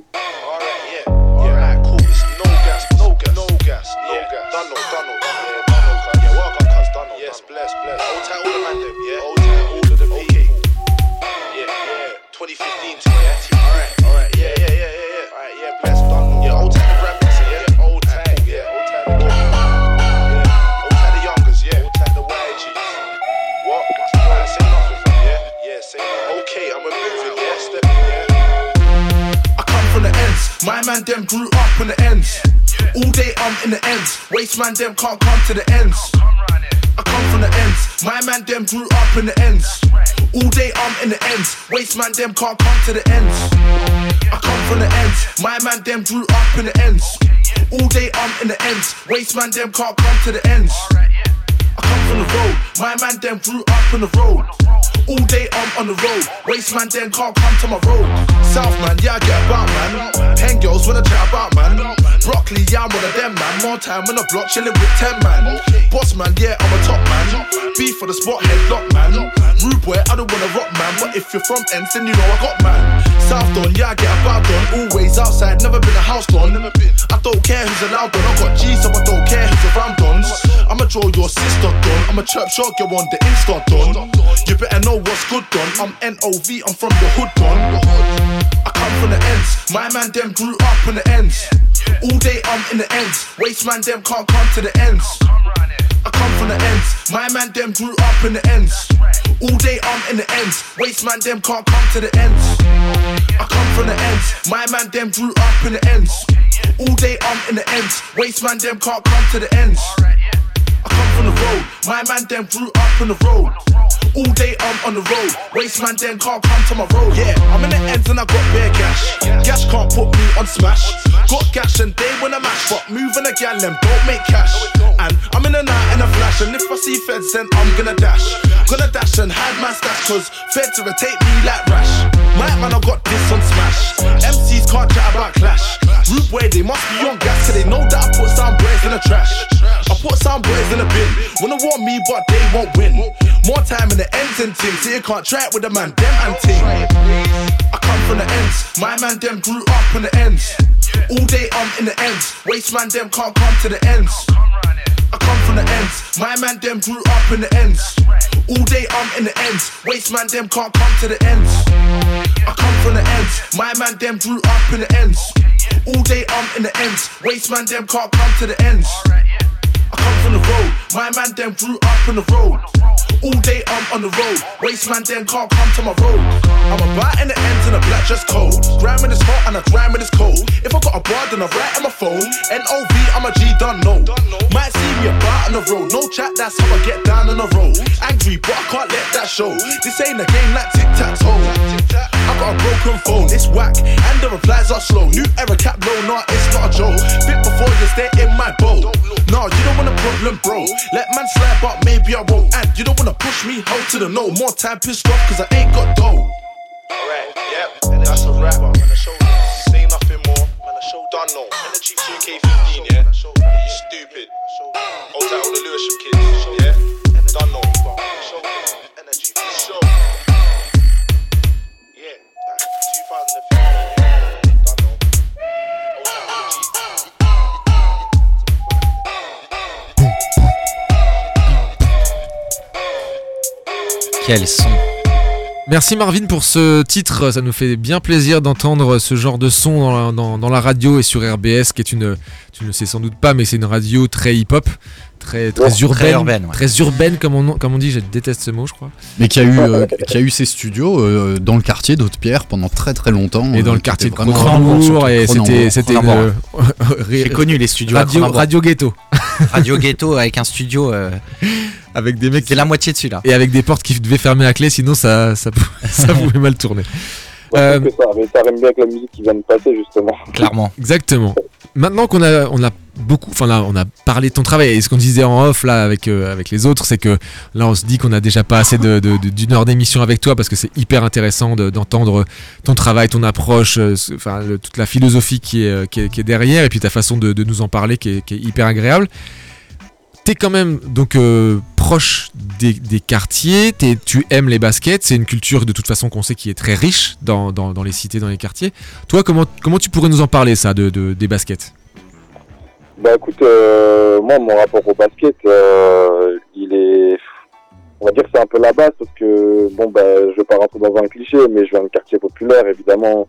C: Man them
L: grew up in the ends. All day I'm in the ends. Waste man them can't come to the ends. I come from the ends. My man them grew up in the ends. All day I'm in the ends. Waste man them can't come to the ends. I come from the ends. My man them grew up in the ends. All day I'm in the ends. Waste man them can't come to the ends. I come from the road. My man them grew up on the road. All day I'm on the road. Waste man them can't come to my road. South man, yeah I get about man. Pen girls wanna chat about man. Broccoli, yeah, I'm one of them, man. More time on the block, chilling with 10 man. Boss man, yeah, I'm a top man. Beef for the spot, headlock man. Rude boy, I don't wanna rock man. But if you're from Ents, then you know I got man. South Don, yeah, I get about done. Always outside, never been a house don. I don't care who's allowed don. I got G, so I don't care who's around dons. I'ma draw your sister don. I'm a chirp shot, you on the Insta don. You better know what's good don. I'm NOV, I'm from the hood don. I come from the ends. My man them grew up in the ends. All day I'm in the ends. Waste man them can't come to the ends. I come from the ends. My man them grew up in the ends. All day I'm in the ends. Waste man them can't come to the ends. I come from the ends. My man them grew up in the ends. All day I'm in the ends. Waste man them can't come to the ends. I come from the road. My man them grew up in the road. All day I'm on the road. Waste man them can't come to my road. Yeah, I'm in the ends and I got bare gash. Gash can't put me on smash. Got gash and they wanna match, but moving a gal them don't make cash. And I'm in the night in a flash, and if I see feds, then I'm gonna dash. Gonna dash and hide my stash, cause feds irritate me like rash. My man, I got this on smash. MCs can't chat about clash. Root boy, they must be on gas, cause they know that I put some boys in the trash. I put some boys in the bin. Wanna want me, but they won't win. More time in the ends and things, so you can't it with the man, them and ting. I come from the ends, my man, them grew up in the ends. All day I'm in the ends, waste man, them can't come to the ends. I come from the ends. My man them grew up in the ends. All day I'm in the ends. Waste man them can't come to the ends. I come from the ends. My man them grew up in the ends. All day I'm in the ends. Waste man them can't come to the ends. I come from the road. My man them grew up on the road. All day I'm on the road. Waste man them can't come to my road. I'm about in the ends and the black just cold. Gramming is hot and a gramming is cold. If I got a bar, then I write on my phone. NOV, I'm a G done no. Might see me a about on the road. No chat, that's how I get down on the road. Angry, but I can't let that show. This ain't a game like tic tac toe. I got a broken phone, it's whack, and the replies are slow. New era cap low, nah, it's not a joke. Bit before you stay in my boat. Nah, you don't want a problem, bro. Let man slide, but maybe I won't. And you don't wanna push me out to the no. More time pissed off, cause I ain't got dough.
C: Alright, yep, and that's a wrap. Man, the show you. say nothing more. Man, the show done no. Energy 2K15, yeah. You stupid. Old title the Lewisham kids, yeah. Done no.
J: Quel son.
G: Merci Marvin pour ce titre, ça nous fait bien plaisir d'entendre ce genre de son dans la, radio et sur RBS, qui est une, tu ne sais sans doute pas, mais c'est une radio très hip-hop, très, très
J: Ouais,
G: urbaine,
J: très urbaine, ouais.
G: très urbaine comme on, comme on dit, je déteste ce mot je crois.
A: Mais qui a eu, euh, qui a eu ses studios euh, dans le quartier d'Haute-Pierre pendant très très longtemps.
G: Et dans
A: euh,
G: le quartier de Cronenbourg, et c'était c'était
J: C'est connu les studios
G: radio, ghetto
J: Radio Ghetto avec un studio. euh, [laughs]
G: avec des mecs
J: c'est la moitié dessus là.
G: et avec des portes qui devaient fermer à clé, sinon ça, ça, pou- [laughs] ça pouvait mal tourner.
H: Ouais,
G: Euh,
H: que ça, mais ça rime bien avec la musique qui vient de passer justement.
J: Clairement.
G: Exactement. Maintenant qu'on a, on a beaucoup, enfin là, on a parlé de ton travail et ce qu'on disait en off là avec euh, avec les autres, c'est que là, on se dit qu'on a déjà pas assez de, de- d'une heure d'émission avec toi parce que c'est hyper intéressant de- d'entendre ton travail, ton approche, euh, enfin toute la philosophie qui est, euh, qui est, qui est derrière et puis ta façon de, nous en parler qui est, hyper agréable. T'es quand même donc proche des, quartiers, t'es- tu aimes les baskets, c'est une culture de toute façon qu'on sait qui est très riche dans, dans, dans les cités, dans les quartiers. Toi, comment, comment tu pourrais nous en parler ça, de, de- des baskets?
H: Bah écoute, euh, moi mon rapport au basket, euh, il est, on va dire que c'est un peu la base parce que bon bah je vais pas rentrer dans un cliché, mais je viens d'un quartier populaire, évidemment.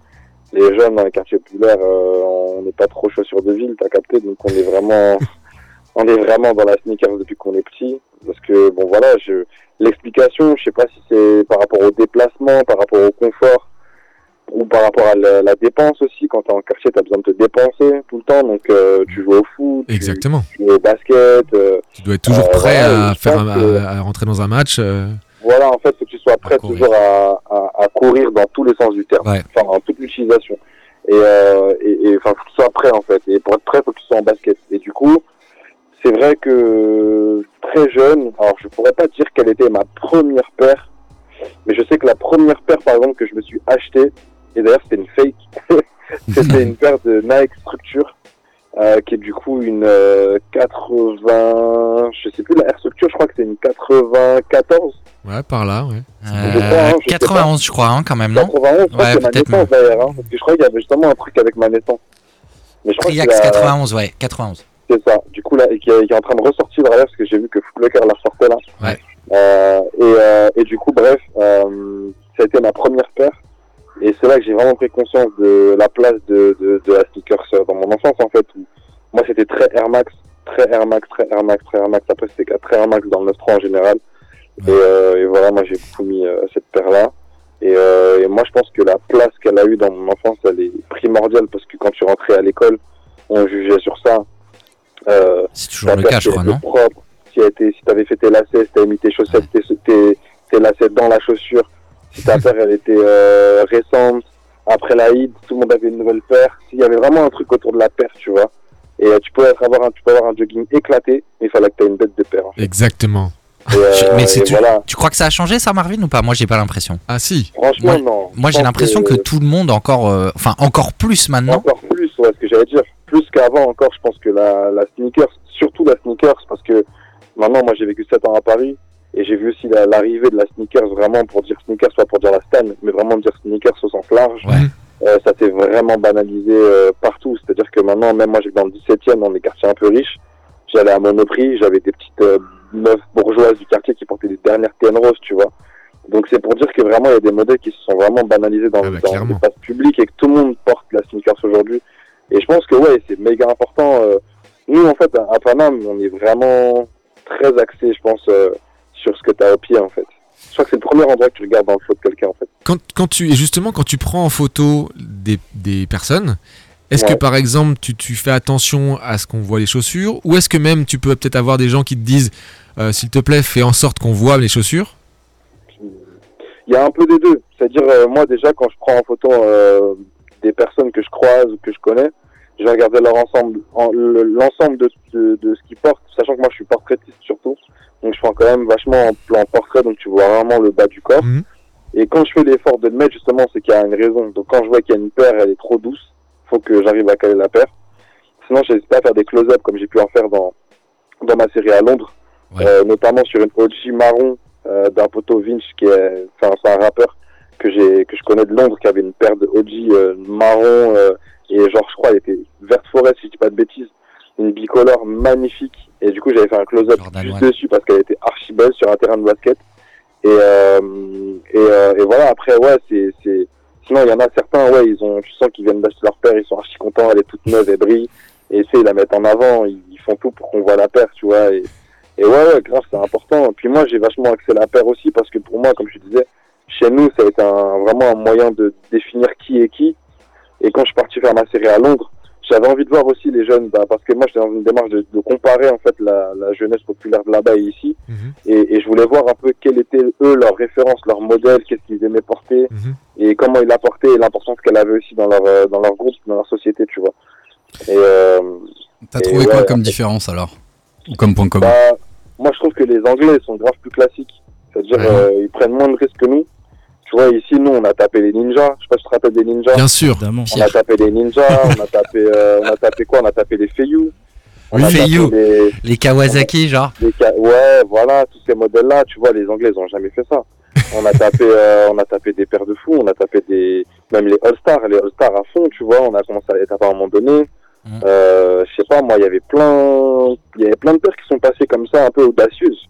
H: Les jeunes dans les quartiers populaires, euh, on n'est pas trop chaud sur de ville, t'as capté, donc on est vraiment, [laughs] on est vraiment dans la sneakers depuis qu'on est petit, parce que bon voilà, je, l'explication, je sais pas si c'est par rapport au déplacement, par rapport au confort ou par rapport à la, la dépense aussi. Quand t'es en quartier, t'as besoin de te dépenser tout le temps, donc euh, tu joues au foot,
G: Exactement.
H: tu joues au basket. euh,
G: Tu dois être toujours
H: Euh,
G: prêt
H: voilà,
G: à, faire un-
H: que-
G: à, rentrer dans un match. euh,
H: voilà, en fait, faut que tu sois prêt toujours à, à, à courir dans tous les sens du terme,
J: Ouais.
H: enfin en toute l'utilisation. Et, euh, et, et, enfin, faut que tu sois prêt en fait. Et pour être prêt, faut que tu sois en basket. Et du coup, c'est vrai que très jeune, alors je pourrais pas dire quelle était ma première paire, mais je sais que la première paire, par exemple, que je me suis acheté, et d'ailleurs c'était une fake, [laughs] c'était une paire de Nike Structure euh, qui est du coup une euh, 80, je sais plus la air structure, je crois que c'est une 94.
G: Ouais, par là, ouais.
H: Je crois, hein, je
J: 91, crois, hein, quand même, non
H: 91, je crois
J: Ouais,
H: que c'est ma
J: peut-être
H: naissance d'ailleurs, hein, parce que je crois qu'il y avait justement un truc avec ma naissance. Mais je crois que
J: Triax
H: c'est la-
J: 91, ouais, 91.
H: C'est ça. Du coup, là, et qui, est, qui est en train de ressortir derrière, parce que j'ai vu que Footlocker la sortait là.
J: Ouais.
H: Euh, et, euh, et du coup, bref, euh, ça a été ma première paire. Et c'est là que j'ai vraiment pris conscience de la place de, de, de la sneakers euh, dans mon enfance, en fait. Où moi, c'était très Air Max, très Air Max, très Air Max, très Air Max. Après, c'était très Air Max dans le 9.3 en général. Et, euh, et voilà, moi, j'ai beaucoup mis euh, cette paire-là. Et, euh, et moi, je pense que la place qu'elle a eue dans mon enfance, elle est primordiale parce que quand tu rentrais à l'école, on jugeait sur ça. Euh,
J: C'est toujours le cas, je crois, non
H: propre, si tu si t'avais fait tes lacets, si t'avais mis tes chaussettes, tes, tes, tes lacets dans la chaussure, si ta paire elle était euh, récente, après la Eid, tout le monde avait une nouvelle paire. S'il y avait vraiment un truc autour de la paire, tu vois. Et euh, tu peux avoir un, tu peux avoir un jogging éclaté, mais il fallait que tu aies une bête de paire. en fait.
G: Exactement.
H: Et, euh,
J: Mais tu,
H: voilà.
J: tu crois que ça a changé ça Marvin ou pas? Moi j'ai pas l'impression.
G: Ah si.
H: Franchement,
J: Moi,
H: non.
J: moi j'ai l'impression que... tout le monde encore, euh, enfin encore plus maintenant.
H: Encore plus, ouais, ce que j'allais dire. Plus qu'avant encore, je pense que la, la sneakers, surtout la sneakers, parce que maintenant, moi, j'ai vécu 7 ans à Paris, et j'ai vu aussi la- l'arrivée de la sneakers, vraiment pour dire sneakers, pas pour dire la stan, mais vraiment dire sneakers au sens large. Euh, ça s'est vraiment banalisé euh, partout. C'est-à-dire que maintenant, même moi, j'ai dans le 17e, dans des quartiers un peu riches, j'allais à Monoprix, j'avais des petites euh, meufs bourgeoises du quartier qui portaient des dernières TN roses, tu vois. Donc c'est pour dire que vraiment, il y a des modèles qui se sont vraiment banalisés dans, dans l'espace public et que tout le monde porte la sneakers aujourd'hui. Et je pense que ouais, c'est méga important. euh, nous, en fait, à à Paname, on est vraiment très axé, je pense, euh, sur ce que tu as au pied, en fait. Je crois que c'est le premier endroit que tu regardes dans le flot de quelqu'un, en fait.
G: Quand, quand tu, et justement, quand tu prends en photo des, des personnes, est-ce que par exemple tu, tu fais attention à ce qu'on voit les chaussures Ou est-ce que même tu peux peut-être avoir des gens qui te disent euh, s'il te plaît, fais en sorte qu'on voit les chaussures?
H: Il y a un peu des deux. C'est-à-dire, euh, moi, déjà, quand je prends en photo euh, des personnes que je croise ou que je connais, je vais regarder leur ensemble, en- le- l'ensemble de, de, de ce qu'ils portent, sachant que moi, je suis portraitiste surtout. Donc, je prends quand même vachement en plan portrait, donc tu vois vraiment le bas du corps. Et quand je fais l'effort de le mettre, justement, c'est qu'il y a une raison. Donc, quand je vois qu'il y a une paire, elle est trop douce, faut que j'arrive à caler la paire. Sinon, j'hésite pas à faire des close-up comme j'ai pu en faire dans, dans ma série à Londres, euh, notamment sur une OG marron euh, d'un poteau Vince qui est, enfin, c'est un rappeur que j'ai, que je connais de Londres qui avait une paire de OG euh, marron et genre, je crois, elle était verte forêt si je dis pas de bêtises, une bicolore magnifique. Et du coup, j'avais fait un close-up juste dessus parce qu'elle était archi belle sur un terrain de basket. Et, euh, et, euh, et voilà, après, ouais, c'est, c'est, sinon, il y en a certains, ouais, ils ont, tu sens qu'ils viennent d'acheter leur paire, ils sont archi contents, elle est toute neuve, elle brille. Et essaient de la mettre en avant, ils, ils font tout pour qu'on voit la paire, tu vois. Et, et ouais, ouais, grave, c'est important. Puis moi, j'ai vachement axé la paire aussi parce que pour moi, comme je te disais, chez nous, ça a été un, vraiment un moyen de définir qui est qui. Et quand je suis parti faire ma série à Londres, j'avais envie de voir aussi les jeunes, bah, parce que moi, j'étais dans une démarche de, de comparer en fait la, la jeunesse populaire de là-bas et ici. Et, et je voulais voir un peu quels étaient eux leurs références, leurs modèles, qu'est-ce qu'ils aimaient porter et comment ils l'apportaient et l'importance qu'elle avait aussi dans leur euh, dans leur groupe, dans leur société, tu vois. Et euh,
A: T'as
H: et
A: trouvé
H: ouais,
A: quoi comme différence alors? Ou comme point commun?
H: Bah, moi, je trouve que les Anglais sont grave plus classiques. C'est-à-dire,
A: Ouais.
H: euh, ils prennent moins de risques que nous. Tu vois, ici, nous, on a tapé les ninjas. Je sais pas si tu te rappelles des ninjas.
G: Bien sûr.
H: On a tapé les ninjas, on a tapé, euh, on a tapé quoi? On a tapé les Feiyu.
J: Oui, Feiyu.
H: Les,
J: Les Kawasaki, genre.
H: les Ka- ouais, voilà, tous ces modèles-là. Tu vois, les Anglais, ils ont jamais fait ça. On a tapé, euh, on a tapé des paires de fous, on a tapé des, même les All-Stars, les All-Stars à fond, tu vois. On a commencé à les taper à un moment donné. Euh, je sais pas, moi, il y avait plein, il y avait plein de paires qui sont passées comme ça, un peu audacieuses.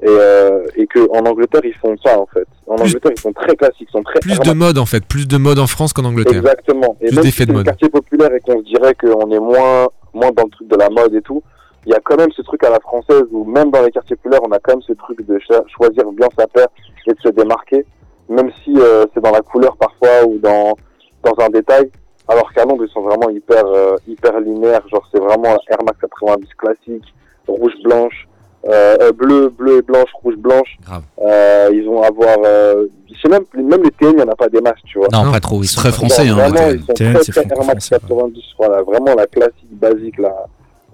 H: Et, euh, et que en Angleterre, ils font ça, en fait. En Angleterre, ils sont très classiques, ils sont très
G: Plus de mode en fait, plus de mode en France qu'en Angleterre.
H: Exactement. Et même si c'est
G: mode.
H: quartier populaire et qu'on se dirait qu'on est moins, moins dans le truc de la mode et tout, il y a quand même ce truc à la française où même dans les quartiers populaires, on a quand même ce truc de cho- choisir bien sa paire et de se démarquer, même si euh, c'est dans la couleur parfois ou dans, dans un détail. Alors qu'à Londres, ils sont vraiment hyper, euh, hyper linéaires. Genre, c'est vraiment Air Max 90 classique, rouge, blanche, euh, euh, bleu, bleu et blanche, rouge, blanche. Euh, ils vont avoir, euh, je sais même, même les TN, il n'y en a pas des masses, tu vois.
J: Non, pas trop. Ils sont
A: très français, hein,
H: Vraiment,
A: TN.
H: ils sont
I: TN,
H: très,
I: c'est
H: très Air Max 90, voilà, vraiment la classique, basique, la,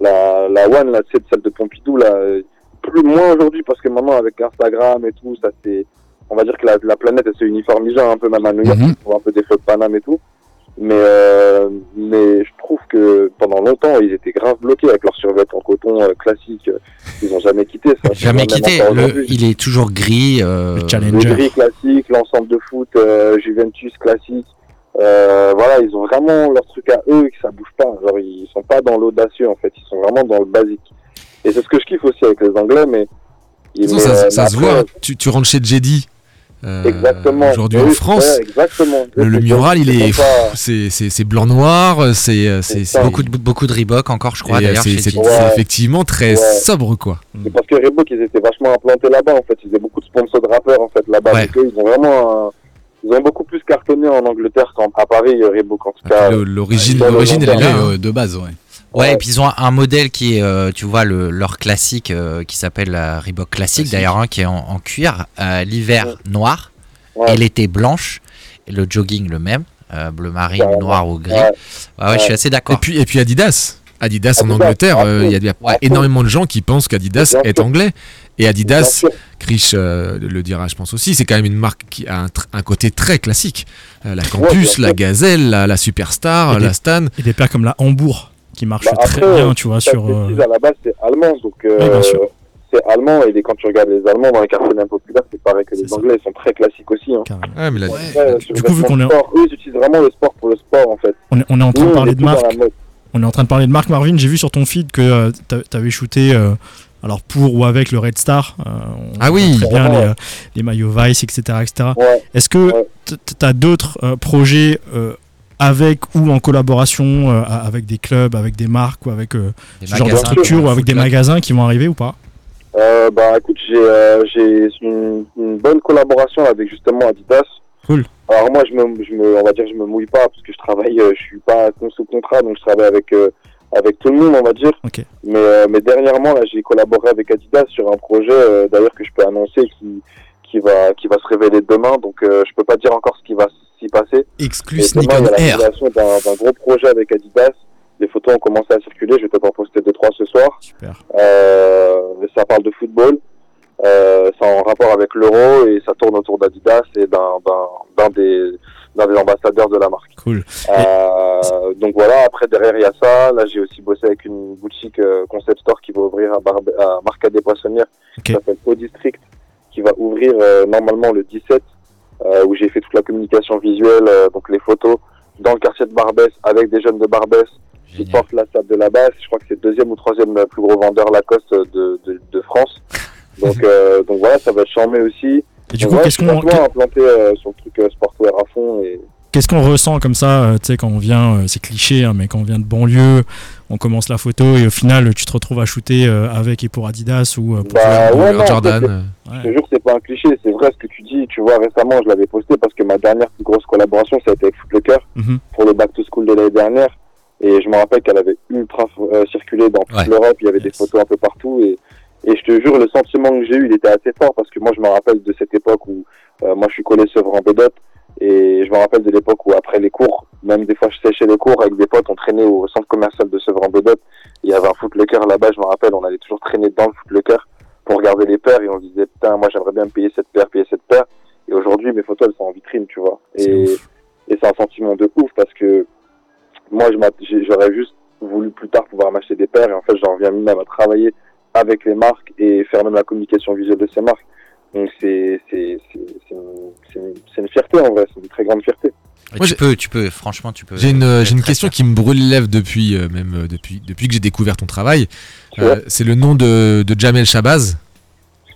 H: la, la One, là, sais, celle de Pompidou, là, euh, plus, moins aujourd'hui, parce que maintenant, avec Instagram et tout, ça c'est, on va dire que la, la planète, elle se uniformise un peu, même à New York,
A: Mhm.
H: on voit un peu des flots de Paname et tout. Mais, euh, mais je trouve que pendant longtemps, ils étaient grave bloqués avec leur survêt en coton euh, classique. euh, Ils ont jamais quitté ça.
J: Jamais quitté. Le- il est toujours gris. euh,
H: Le gris classique, l'ensemble de foot, euh, Juventus classique. Euh, voilà, ils ont vraiment leur truc à eux, que ça bouge pas. Genre, ils sont pas dans l'audacieux en fait, ils sont vraiment dans le basique. Et c'est ce que je kiffe aussi avec les Anglais, mais. Mais,
G: ça,
H: euh,
G: ça se
H: après,
G: voit. Tu, tu rentres chez JD. Euh,
H: Exactement.
G: Aujourd'hui
H: Oui,
G: en France,
H: ouais, exactement.
G: le, mural il
H: c'est
G: est, c'est blanc noir, c'est euh, c'est
J: beaucoup de beaucoup de Reebok encore, je crois.
G: euh, c'est effectivement très
H: Ouais.
G: sobre quoi.
H: C'est parce que Reebok, ils étaient vachement implantés là-bas, en fait. Ils faisaient beaucoup de sponsors de rappeurs, en fait, là-bas. Ils ont vraiment, un- ils ont beaucoup plus cartonné en Angleterre qu'à Paris, euh, Reebok, en tout cas.
G: Le- L'origine l'origine elle est là. hein.
A: de base, ouais.
J: Ouais, et puis ils ont un, un modèle qui est, euh, tu vois, le, leur classique euh, qui s'appelle la Reebok classique, d'ailleurs, hein, qui est en, en cuir, euh, l'hiver noir et l'été blanche, et le jogging le même, euh, bleu marine, noir ou gris.
G: Ouais.
J: Ouais, ouais, je suis assez d'accord.
G: Et puis, et puis Adidas. Adidas en Angleterre, euh, il y a, y a énormément de gens qui pensent qu'Adidas est anglais. Et Adidas. Krish euh, le dira, je pense aussi, c'est quand même une marque qui a un, tr- un côté très classique. Euh, la Campus, la Gazelle, la, la Superstar,
I: Et des-
G: la Stan.
I: Et des paires comme la Hambourg qui marchent
H: Bah,
I: très bien, tu vois, sur. euh,
H: précise, à la base, c'est allemand, donc euh,
I: Ouais,
H: c'est allemand, et quand tu regardes les Allemands dans les quartiers impopulaires, c'est pareil que les Anglais, ils sont très classiques aussi. Hein.
G: Ouais, mais
H: Ouais,
I: Du coup, vu qu'on est-
H: sport, eux, ils utilisent vraiment le sport pour le sport, en fait.
I: On est, on est en train
H: Nous,
I: de parler de marque. On est en train de parler de marque Marvin. J'ai vu sur ton feed que euh, t'a- t'avais shooté, euh, alors pour ou avec le Red Star. euh, on
G: Ah oui.
I: voit très bien
G: Ouais.
I: les, les maillots Vice, etc., etc. Est-ce que t- t'as d'autres euh, projets euh, avec ou en collaboration euh, avec des clubs, avec des marques ou avec euh,
J: Des
I: ce genre de structure ou avec des
J: Club.
I: magasins qui vont arriver ou pas?
H: Euh, bah écoute, j'ai euh, j'ai une, une bonne collaboration avec justement Adidas.
I: Cool.
H: Alors moi, je me, je me, on va dire, je me mouille pas parce que je travaille, euh, je suis pas sous contrat, donc je travaille avec euh, avec tout le monde, on va dire. Mais euh, mais dernièrement là, j'ai collaboré avec Adidas sur un projet, euh, d'ailleurs que je peux annoncer qui qui va qui va se révéler demain. Donc euh, je peux pas dire encore ce qui va s'y passer.
A: Exclu
H: Et demain,
A: Sneak on Air.
H: d'un gros projet avec Adidas. Les photos ont commencé à circuler. Je vais peut-être en poster deux trois ce soir.
I: Super.
H: Euh, ça parle de football. Euh, c'est en rapport avec l'euro et ça tourne autour d'Adidas et d'un des d'un des ambassadeurs de la marque.
I: Cool.
H: Euh, donc voilà. Après derrière il y a ça. Là j'ai aussi bossé avec une boutique euh, concept store qui va ouvrir à, Barbe à Marca des Poissonnières. qui s'appelle Au District, qui va ouvrir euh, normalement le 17, euh, où j'ai fait toute la communication visuelle, euh, donc les photos dans le quartier de Barbès avec des jeunes de Barbès qui portent la table de la basse. Je crois que c'est le deuxième ou troisième plus gros vendeur Lacoste de, de, de France. Donc, euh, donc voilà, ça va charmé aussi.
I: Et du
H: Donc
I: coup, qu'est-ce qu'on-
H: implanté euh, sur le truc euh, sportwear à fond et
I: Qu'est-ce qu'on ressent comme ça, tu sais, quand on vient, c'est cliché, hein, mais quand on vient de banlieue, on commence la photo et au final, tu te retrouves à shooter euh, avec et pour Adidas ou euh, pour
H: Bah, ouais, non, en
G: Jordan.
H: c'est- Je te jure, c'est pas un cliché, c'est vrai ce que tu dis. Tu vois, récemment, je l'avais posté parce que ma dernière plus grosse collaboration, ça a été avec Footlocker
I: Mhm.
H: pour le Back to School de l'année dernière. Et je me rappelle qu'elle avait ultra euh, circulé dans toute
J: Ouais.
H: l'Europe, il y avait des photos un peu partout. Et, et je te jure, le sentiment que j'ai eu, il était assez fort parce que moi, je me rappelle de cette époque où euh, moi, je suis collé Sevran Bédot. Et je me rappelle de l'époque où, après les cours, même des fois, je séchais les cours avec des potes, on traînait au centre commercial de Sevran Bédot. Il y avait un Footlocker là-bas, je me rappelle, on allait toujours traîner dans le Footlocker pour regarder les paires et on se disait, putain, moi, j'aimerais bien me payer cette paire, payer cette paire. Et aujourd'hui, mes photos, elles sont en vitrine, tu vois. Et, et c'est un sentiment de ouf parce que moi, j'aurais juste voulu plus tard pouvoir m'acheter des paires et en fait, j'en reviens même à travailler avec les marques et faire même la communication visuelle de ces marques. Donc, c'est une, une- c'est une fierté en vrai, c'est une très grande fierté.
J: Et tu peux, tu peux, franchement, tu peux.
G: J'ai une,
J: peux
G: j'ai une question qui me brûle les lèvres depuis, euh, même euh, depuis, depuis que j'ai découvert ton travail.
H: Ouais.
G: Euh, c'est le nom de, de Jamel Shabazz.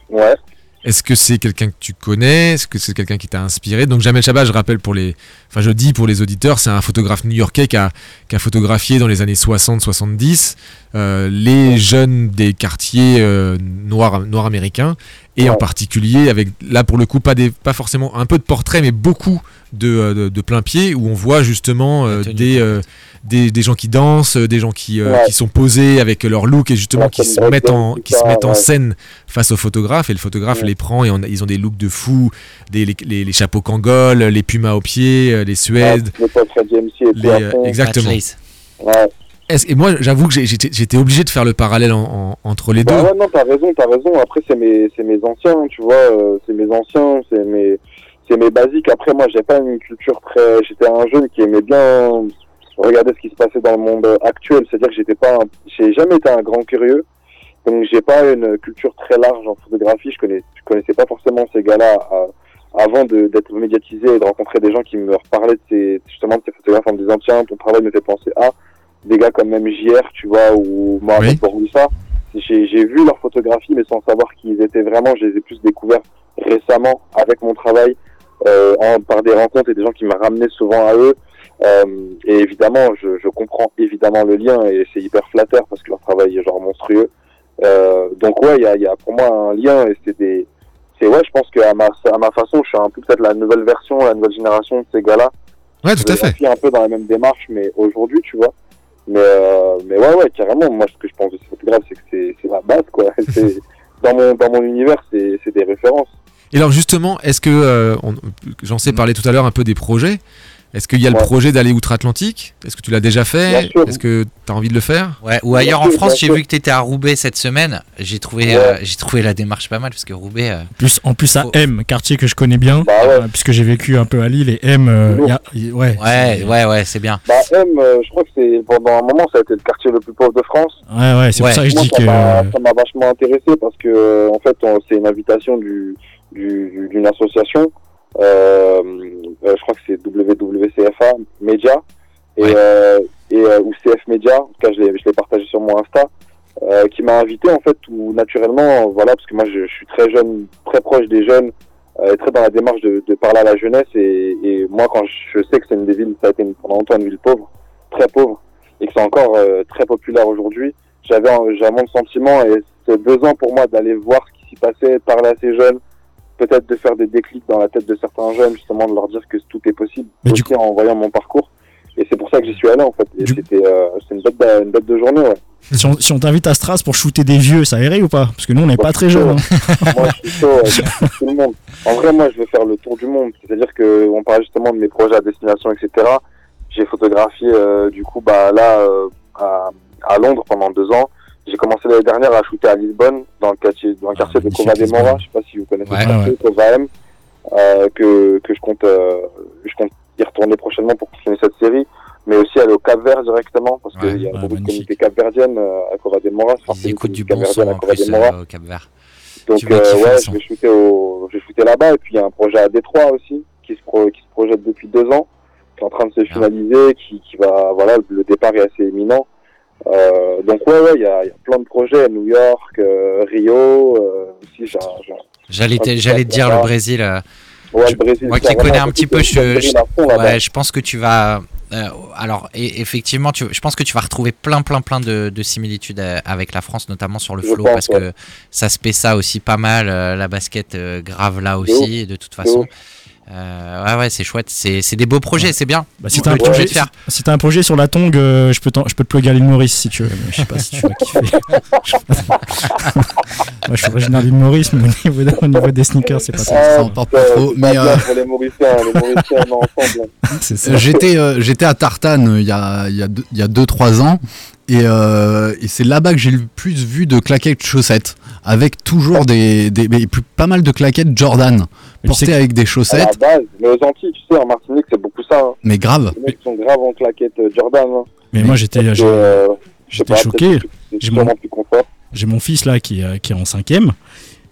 H: Ouais.
G: Est-ce que c'est quelqu'un que tu connais? Est-ce que c'est quelqu'un qui t'a inspiré? Donc Jamel Shabazz, je rappelle pour les, enfin je dis pour les auditeurs, c'est un photographe new-yorkais qui a, qui a photographié dans les années 60-70 euh, les jeunes des quartiers euh, noirs, américains et en particulier avec là pour le coup pas des, pas forcément un peu de portraits mais beaucoup de, euh, de, de plein pied où on voit justement euh, des, des des gens qui dansent, des gens qui,
H: Ouais.
G: qui sont posés avec leur look et justement
H: Ouais,
G: qui se mettent en qui se mettent en scène face au photographe et le photographe les prend et on- ils ont des looks de fous, des, les, les- les chapeaux Kangol, les pumas aux pieds, les suèdes. Les,
H: fond.
G: exactement. Et moi, j'avoue que j'ai- j'étais j'étais obligé de faire le parallèle en- en- entre les
H: Bah
G: deux.
H: ouais, non, t'as raison, t'as raison. Après, c'est mes, c'est mes anciens, tu vois, euh, c'est mes anciens, c'est mes, c'est mes basiques. Après, moi, j'ai pas une culture très, j'étais un jeune qui aimait bien regardais ce qui se passait dans le monde actuel. C'est-à-dire que j'étais pas, j'ai jamais été un grand curieux, donc j'ai pas une culture très large en photographie. Je connais, je connaissais pas forcément ces gars-là euh, avant d'être médiatisé et de rencontrer des gens qui me reparlaient de ces, justement de ces photographes en me disant tiens ton travail me fait penser à des gars comme même JR, tu vois, ou Mohamed
A: Oui.
H: J'ai j'ai vu leurs photographies, mais sans savoir qui ils étaient vraiment. Je les ai plus découverts récemment avec mon travail, euh, en- par des rencontres et des gens qui me ramenaient souvent à eux. Euh, et évidemment, je, je comprends évidemment le lien et c'est hyper flatteur parce que leur travail est genre monstrueux. Euh, donc ouais, il y a, y a pour moi un lien et c'est des, c'est ouais, je pense qu'à ma, à ma façon, je suis un peu peut-être la nouvelle version, la nouvelle génération de ces gars-là.
G: Ouais, tout à
H: Je
G: fait.
H: suis un peu dans la même démarche, mais aujourd'hui, tu vois. Mais euh, mais ouais, ouais, carrément. Moi, ce que je pense de ces photographes, c'est que c'est la base, quoi. [laughs] Dans mon dans mon univers, c'est des références.
G: Et alors justement, est-ce que euh, j'en sais parler tout à l'heure un peu des projets Est-ce qu'il y a le projet d'aller outre-Atlantique? Est-ce que tu l'as déjà
H: Bien
G: fait
H: sûr.
G: Est-ce que tu as envie de le faire?
J: Ouais, ou ailleurs en France, j'ai vu que tu étais à Roubaix cette semaine. J'ai trouvé,
H: Ouais.
J: euh, j'ai trouvé la démarche pas mal parce que Roubaix. euh,
I: Plus, en plus à
J: Faut-
I: M, quartier que je connais bien,
H: Bah ouais.
I: euh, puisque j'ai vécu un peu à Lille et M, euh, y a- y- ouais,
J: Ouais, ouais, ouais, c'est bien.
H: Bah M, euh, je crois que c'est pendant un moment, ça a été le quartier le plus pauvre de France.
I: ouais, ouais, c'est
J: Ouais.
I: pour ça que je dis
H: ça
I: que.
H: m'a- ça m'a vachement intéressé parce que euh, en fait, c'est une invitation du du- du- d'une association. Euh, euh, je crois que c'est WWCFA Media et
J: Ouais.
H: euh, et euh, ou CF Media. En tout cas, je l'ai je l'ai partagé sur mon Insta. euh, qui m'a invité en fait tout naturellement voilà parce que moi je, je suis très jeune très proche des jeunes euh, très dans la démarche de, de parler à la jeunesse et, et moi quand je sais que c'est une des villes ça a été une- pendant longtemps une ville pauvre très pauvre et que c'est encore euh, très populaire aujourd'hui j'avais un- j'avais mon sentiment et c'est besoin pour moi d'aller voir ce qui s'y passait parler à ces jeunes peut-être de faire des déclics dans la tête de certains jeunes justement de leur dire que tout est possible
I: Mais
H: aussi en voyant mon parcours et c'est pour ça que j'y suis allé en fait et
I: Du-
H: c'était euh, une bête de, une bête de journée ouais.
I: si on, si on t'invite à Stras pour shooter des vieux, ça irait ou pas? Parce que nous, on n'est pas très jeunes. hein.
H: moi, je suis chaud, ouais, je suis [laughs] tout le monde. En vrai, moi, je veux faire le tour du monde. C'est-à-dire que on parle justement de mes projets à destination, etc. J'ai photographié, euh, du coup, bah là, euh, à, à Londres pendant deux ans. J'ai commencé l'année dernière à shooter à Lisbonne, dans le quartier, dans le
I: Ah,
H: quartier de Cova de Mora. Je sais pas si vous connaissez
J: Ouais,
H: le quartier, M, euh, que, que je compte, euh, je compte y retourner prochainement pour continuer cette série. Mais aussi aller au Cap Vert directement, parce
J: Ouais,
H: qu'il y a
I: ouais,
H: beaucoup de communautés capverdiennes euh, à Cova de Mora.
J: Ils écoutent du bon son en plus
H: Mora.
J: euh, au Cap Vert.
H: Donc ouais, je vais shooter au, je vais shooter là-bas et puis il y a un projet à Détroit aussi qui se pro- qui se projette depuis deux ans, qui est en train de se
J: Ah.
H: finaliser, qui, qui va voilà le départ est assez imminent. Euh, donc ouais ouais il y a, il y a plein de projets à New York, euh, Rio euh, aussi
J: J'allais te, j'allais te dire le Brésil.
H: ouais,
J: Je-
H: le Brésil,
J: moi qui connais un petit peu, je-. Ouais, pense que tu vas. alors, et- effectivement, tu, je pense que tu vas retrouver plein, plein, plein de, de similitudes avec la France, notamment sur le flow,
H: pense,
J: parce que ça se paie ça aussi pas mal. la basket grave là aussi, de toute façon. Euh, ouais, ouais, c'est chouette. C'est c'est des beaux projets, c'est bien.
I: Bah, si t'as un,
J: projet faire.
I: si t'as un projet sur la tongue, euh, je peux, je peux te plugger à l'île Maurice si tu veux. mais Je sais pas si tu vas kiffer. [laughs] Moi, je suis originaire d'île Maurice, mais au niveau, au niveau des sneakers, c'est pas ça.
H: Ah,
A: ça en porte pas trop, mais, euh,
H: les Mauriciens, les Mauriciens ensemble. [laughs]
A: J'étais j'étais à Tartane euh, il y a il y a deux- il y a deux trois ans et, euh, et c'est là-bas que j'ai le plus vu de claquettes chaussettes avec toujours des, des mais plus- pas mal de claquettes Jordan
I: Tu que-
A: avec des
H: À la
A: chaussettes
H: base, mais aux Antilles, tu sais, en Martinique, c'est beaucoup ça. Hein.
A: mais grave.
H: Les mecs sont grave en claquettes euh, Jordan. Hein.
I: Mais moi, j'étais
H: euh,
I: choqué. J'ai mon- fils là qui, est- qui est en cinquième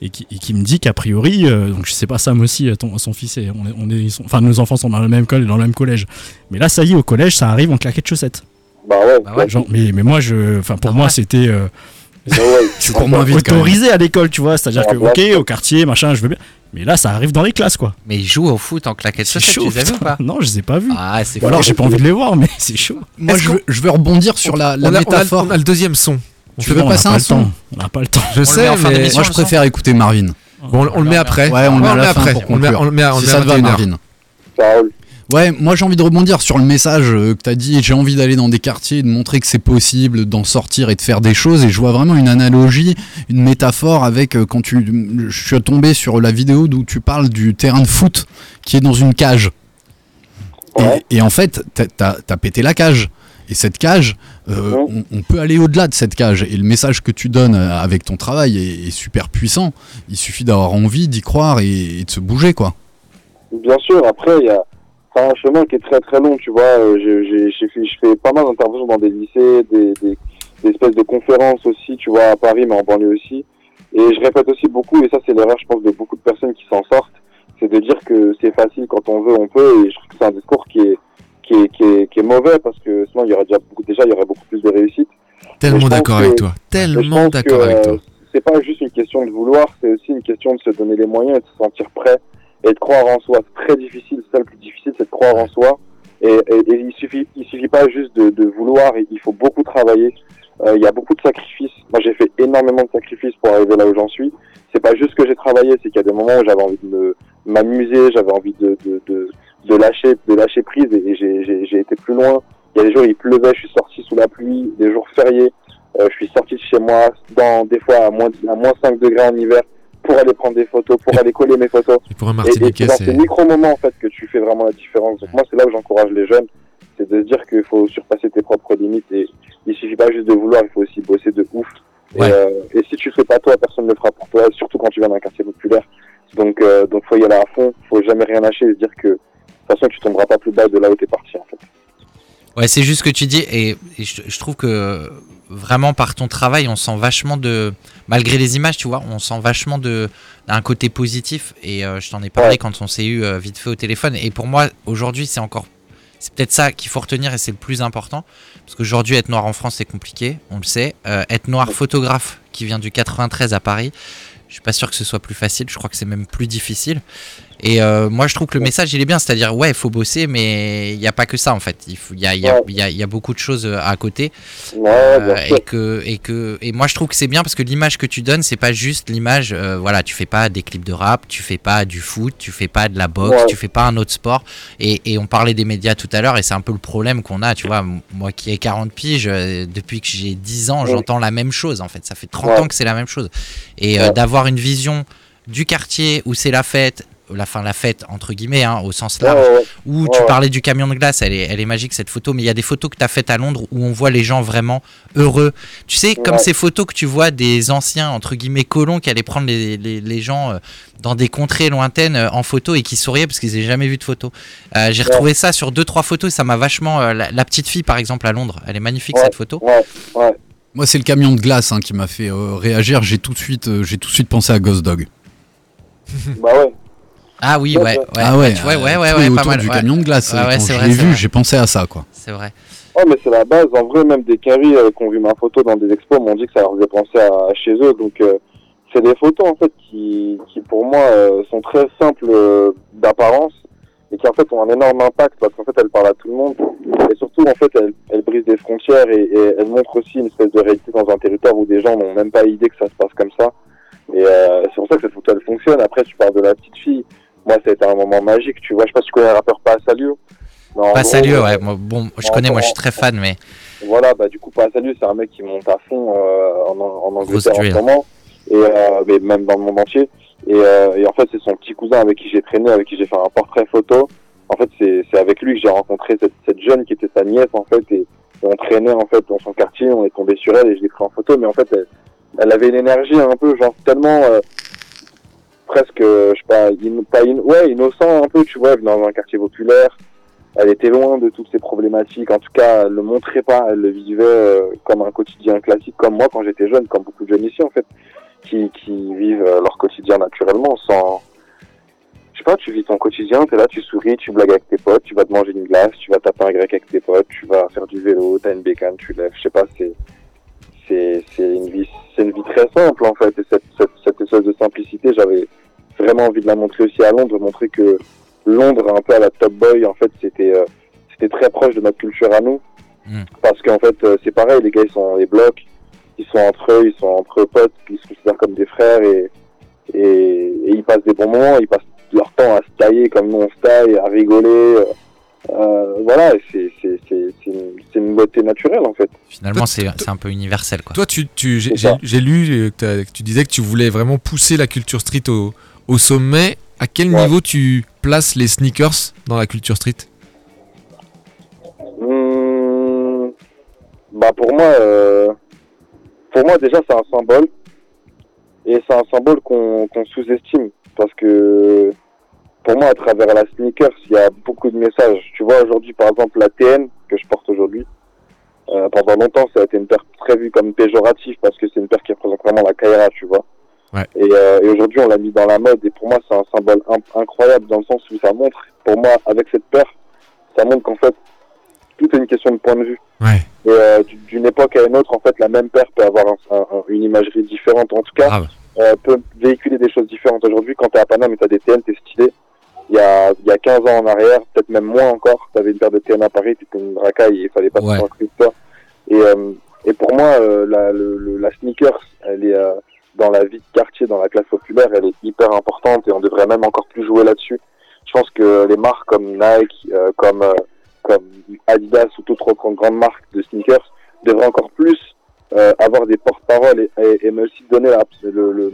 I: et qui, et qui me dit qu'a priori, euh, donc je sais pas Sam aussi, euh, ton, son fils, est, on est, on enfin nos enfants sont dans le même école, dans le même collège. Mais là, ça y est, au collège, ça arrive en claquettes chaussettes.
H: Bah ouais,
J: Bah ouais.
I: Genre, mais, mais moi, je, enfin pour
J: Ah
I: moi,
J: ouais.
I: c'était euh,
H: ouais, ouais,
A: C'est pour moins vite quand même.
I: autorisé à l'école, tu vois. C'est-à-dire
H: Ah,
I: que
H: bah,
I: ok, au quartier, machin, je veux bien. Mais là, ça arrive dans les classes, quoi.
J: Mais ils jouent au foot en claquettes chaussettes,
I: chaud.
J: tu les as vus ou pas
I: Non, je les ai pas vus.
J: Ah, c'est
I: Ou alors, j'ai pas envie de les voir, mais [laughs] c'est chaud.
A: Moi je veux, je veux rebondir sur la, la
G: on, a, on a-
A: métaphore.
G: on a le deuxième son. On
A: Tu veux passer
I: pas
A: un son
I: temps. On n'a pas le temps.
G: Je sais,
J: met en fin
G: mais
J: d'émission.
A: Moi je préfère écouter Marvin.
G: bon, on, on le met après.
A: Ouais, on le met
G: après.
A: pour
G: on le met, on le met met
A: ça te va
G: 21h.
A: Marvin. Ouais, moi j'ai envie de rebondir sur le message euh, que tu as dit. J'ai envie d'aller dans des quartiers, de montrer que c'est possible d'en sortir et de faire des choses. Et je vois vraiment une analogie, une métaphore avec euh, quand tu. Je suis tombé sur la vidéo d'où tu parles du terrain de foot qui est dans une cage. Et-
H: Ouais.
A: Et, en fait, t'as- as pété la cage. Et cette cage, euh, on, on peut aller au-delà de cette cage. Et le message que tu donnes avec ton travail est, est super puissant. Il suffit d'avoir envie d'y croire et, et de se bouger, quoi.
H: Bien sûr, après, il y a, c'est un chemin qui est très très long, tu vois. Euh, j'ai- fait- Je fais pas mal d'interventions dans des lycées, des, des, des espèces de conférences aussi, tu vois, à Paris, mais en banlieue aussi. Et je répète aussi beaucoup, et ça c'est l'erreur, je pense, de beaucoup de personnes qui s'en sortent, c'est de dire que c'est facile quand on veut, on peut, et je trouve que c'est un discours qui est, qui est, qui est, qui est mauvais, parce que sinon il y aurait déjà beaucoup, déjà il y aurait beaucoup plus de réussite.
G: Tellement d'accord avec toi. Tellement d'accord avec toi.
H: C'est pas juste une question de vouloir, c'est aussi une question de se donner les moyens et de se sentir prêt et de croire en soi. C'est très difficile, c'est ça le plus difficile, c'est de croire en soi. Et, et- et il suffit, il suffit pas juste de, de vouloir, il faut beaucoup travailler. Euh, Il y a beaucoup de sacrifices. Moi, j'ai fait énormément de sacrifices pour arriver là où j'en suis. C'est pas juste que j'ai travaillé, c'est qu'il y a des moments où j'avais envie de m'amuser, j'avais envie de, de, de, de lâcher, de lâcher prise, et, j'ai- été plus loin. Il y a des jours il pleuvait, je suis sorti sous la pluie, des jours fériés, euh, je suis sorti de chez moi dans des fois à moins, à moins 5 degrés en hiver pour aller prendre des photos, pour aller coller mes photos.
G: Et pour un
H: Et, et
G: Martiniquais,
H: c'est dans ces micro-moments en fait que tu fais vraiment la différence. Donc moi c'est là où j'encourage les jeunes, c'est de se dire qu'il faut surpasser tes propres limites et il suffit pas juste de vouloir, il faut aussi bosser de ouf. Et, euh, et si tu le fais pas toi, personne ne le fera pour toi, surtout quand tu viens d'un quartier populaire. Donc euh, donc faut y aller à fond, faut jamais rien lâcher et se dire que de toute façon tu tomberas pas plus bas de là où t'es parti en fait.
J: Ouais, c'est juste ce que tu dis et, et je, je trouve que vraiment par ton travail, on sent vachement de malgré les images, tu vois, on sent vachement de un côté positif et euh, je t'en ai parlé
H: Ouais.
J: quand on s'est eu euh, vite fait au téléphone et pour moi aujourd'hui, c'est encore c'est peut-être ça qu'il faut retenir et c'est le plus important parce qu'aujourd'hui être noir en France c'est compliqué, on le sait. Euh, être noir photographe qui vient du 93 à Paris, je suis pas sûr que ce soit plus facile, je crois que c'est même plus difficile. Et euh, moi, je trouve que le message, il est bien. C'est-à-dire, ouais, il faut bosser, mais il n'y a pas que ça, en fait. Il faut- y a, y a-
H: Ouais.
J: il y a- il y a beaucoup de choses euh, à côté.
H: Ouais,
J: Euh, et que et que et moi je trouve que c'est bien parce que l'image que tu donnes c'est pas juste l'image euh, voilà tu fais pas des clips de rap tu fais pas du foot tu fais pas de la boxe
H: Ouais.
J: tu fais pas un autre sport et, et on parlait des médias tout à l'heure et c'est un peu le problème qu'on a tu vois moi qui ai 40 piges depuis que j'ai 10 ans
H: Ouais.
J: j'entends la même chose en fait ça fait 30
H: Ouais.
J: ans que c'est la même chose et d'avoir une vision du quartier où c'est la fête la fin la fête entre guillemets hein, au sens large
H: ouais, ouais.
J: où
H: Ouais,
J: tu
H: ouais.
J: parlais du camion de glace, elle est, elle est magique cette photo, mais il y a des photos que tu as faites à Londres où on voit les gens vraiment heureux. Tu sais, comme ces photos que tu vois des anciens, entre guillemets, colons qui allaient prendre les, les, les gens euh, dans des contrées lointaines euh, en photo et qui souriaient parce qu'ils n'avaient jamais vu de photos. Euh, J'ai
H: Ouais.
J: retrouvé ça sur deux, trois photos et ça m'a vachement. euh, la, la petite fille, par exemple, à Londres, elle est magnifique
H: Ouais.
J: cette photo.
H: Ouais, ouais.
A: Moi, c'est le camion de glace hein, qui m'a fait euh, réagir. J'ai tout de suite, euh, j'ai tout de suite pensé à Ghost Dog.
H: Bah ouais.
J: Ah oui,
H: Ouais,
J: ouais,
H: ouais.
J: ouais.
A: ah ouais,
J: tu vois, ouais,
A: euh,
J: ouais, ouais,
A: est
J: pas mal.
A: du
J: ouais.
A: camion de glace.
J: Ouais, ouais,
A: Quand
J: c'est
A: je
J: vrai,
A: l'ai vu, j'ai pensé à ça, quoi.
J: C'est vrai.
H: Ouais, mais c'est la base. En vrai, même des caries euh, qui ont vu ma photo dans des expos m'ont dit que ça leur faisait penser à, à chez eux. Donc, euh, c'est des photos, en fait, qui, qui pour moi, euh, sont très simples euh, d'apparence et qui, en fait, ont un énorme impact parce qu'en fait, elles parlent à tout le monde. Et surtout, en fait, elles, elles brisent des frontières et, et elles montrent aussi une espèce de réalité dans un territoire où des gens n'ont même pas idée que ça se passe comme ça. Et euh, c'est pour ça que cette photo, elle fonctionne. Après, tu parles de la petite fille. Moi, ça a été un moment magique. Tu vois, je sais pas si tu connais le rappeur Pas Salio. Mais en
J: Pas
H: gros,
J: salut,
H: euh,
J: ouais. moi, bon, je connais, moi je suis très fan, mais
H: voilà, bah du coup, pas salut, c'est un mec qui monte à fond euh, en, en Angleterre en ce moment, et euh, mais même dans le monde entier. Et, euh, et en fait, c'est son petit cousin avec qui j'ai traîné, avec qui j'ai fait un portrait photo. En fait, c'est c'est avec lui que j'ai rencontré cette, cette jeune qui était sa nièce en fait, et, et on traînait en fait dans son quartier, on est tombé sur elle et je l'ai pris en photo. Mais en fait, elle, elle avait une énergie un peu, genre tellement euh, presque, euh, je sais pas, in- pas in- ouais, innocent un peu, tu vois, dans un quartier populaire elle était loin de toutes ces problématiques. En tout cas, elle le montrait pas. Elle le vivait euh, comme un quotidien classique, comme moi quand j'étais jeune, comme beaucoup de jeunes ici en fait, qui, qui vivent euh, leur quotidien naturellement, sans. Je sais pas, tu vis ton quotidien, t'es là, tu souris, tu blagues avec tes potes, tu vas te manger une glace, tu vas taper un grec avec tes potes, tu vas faire du vélo, t'as une bécane, tu lèves. Je sais pas, c'est c'est c'est une vie c'est une vie très simple en fait. Et cette cette, cette espèce de simplicité, j'avais vraiment envie de la montrer aussi à Londres, montrer que Londres, un peu à la Top Boy, en fait, c'était euh, c'était très proche de notre culture à nous.
J: Mm.
H: Parce qu'en fait, euh, c'est pareil, les gars, ils sont les blocs, ils sont entre eux, ils sont entre potes, ils se considèrent comme des frères et, et, et ils passent des bons moments, ils passent leur temps à se tailler comme nous on se taille, à rigoler. euh, euh, voilà, c'est une, une beauté naturelle en fait.
J: finalement c'est un peu universel quoi.
G: Toi, tu, tu, j'ai- lu euh, que, tu disais que tu voulais vraiment pousser la culture street au, au sommet. À quel
H: Ouais.
G: niveau tu places les sneakers dans la culture street?
H: Hum, bah pour moi, euh, pour moi déjà c'est un symbole et c'est un symbole qu'on qu'on sous-estime parce que pour moi, à travers la sneakers, il y a beaucoup de messages. Tu vois, aujourd'hui, par exemple, la TN que je porte aujourd'hui, euh, pendant longtemps, ça a été une paire très vue comme péjorative parce que c'est une paire qui représente vraiment la Kaira, tu vois.
G: Ouais.
H: Et, euh, et aujourd'hui, on l'a mis dans la mode. Et pour moi, c'est un symbole in- incroyable dans le sens où ça montre, pour moi, avec cette paire, ça montre qu'en fait, tout est une question de point de vue.
G: Ouais.
H: Et euh, d'une époque à une autre, en fait, la même paire peut avoir un- un- un- une imagerie différente. En tout cas, peut véhiculer des choses différentes. Aujourd'hui, quand t'es à Paname et t'as des TN, t'es stylé. Il y a, il y a 15 ans en arrière, peut-être même moins encore, t'avais une paire de TN à Paris, t'étais une racaille et il fallait pas
J: Ouais.
H: se de toi. Et, euh, et pour moi, euh, la, le, le- la sneakers, elle est euh, dans la vie de quartier, dans la classe populaire, elle est hyper importante et on devrait même encore plus jouer là-dessus. Je pense que les marques comme Nike, euh, comme, euh, comme Adidas ou toute autre grande marque de sneakers devraient encore plus euh, avoir des porte-paroles et, et, et me aussi donner la, le, le,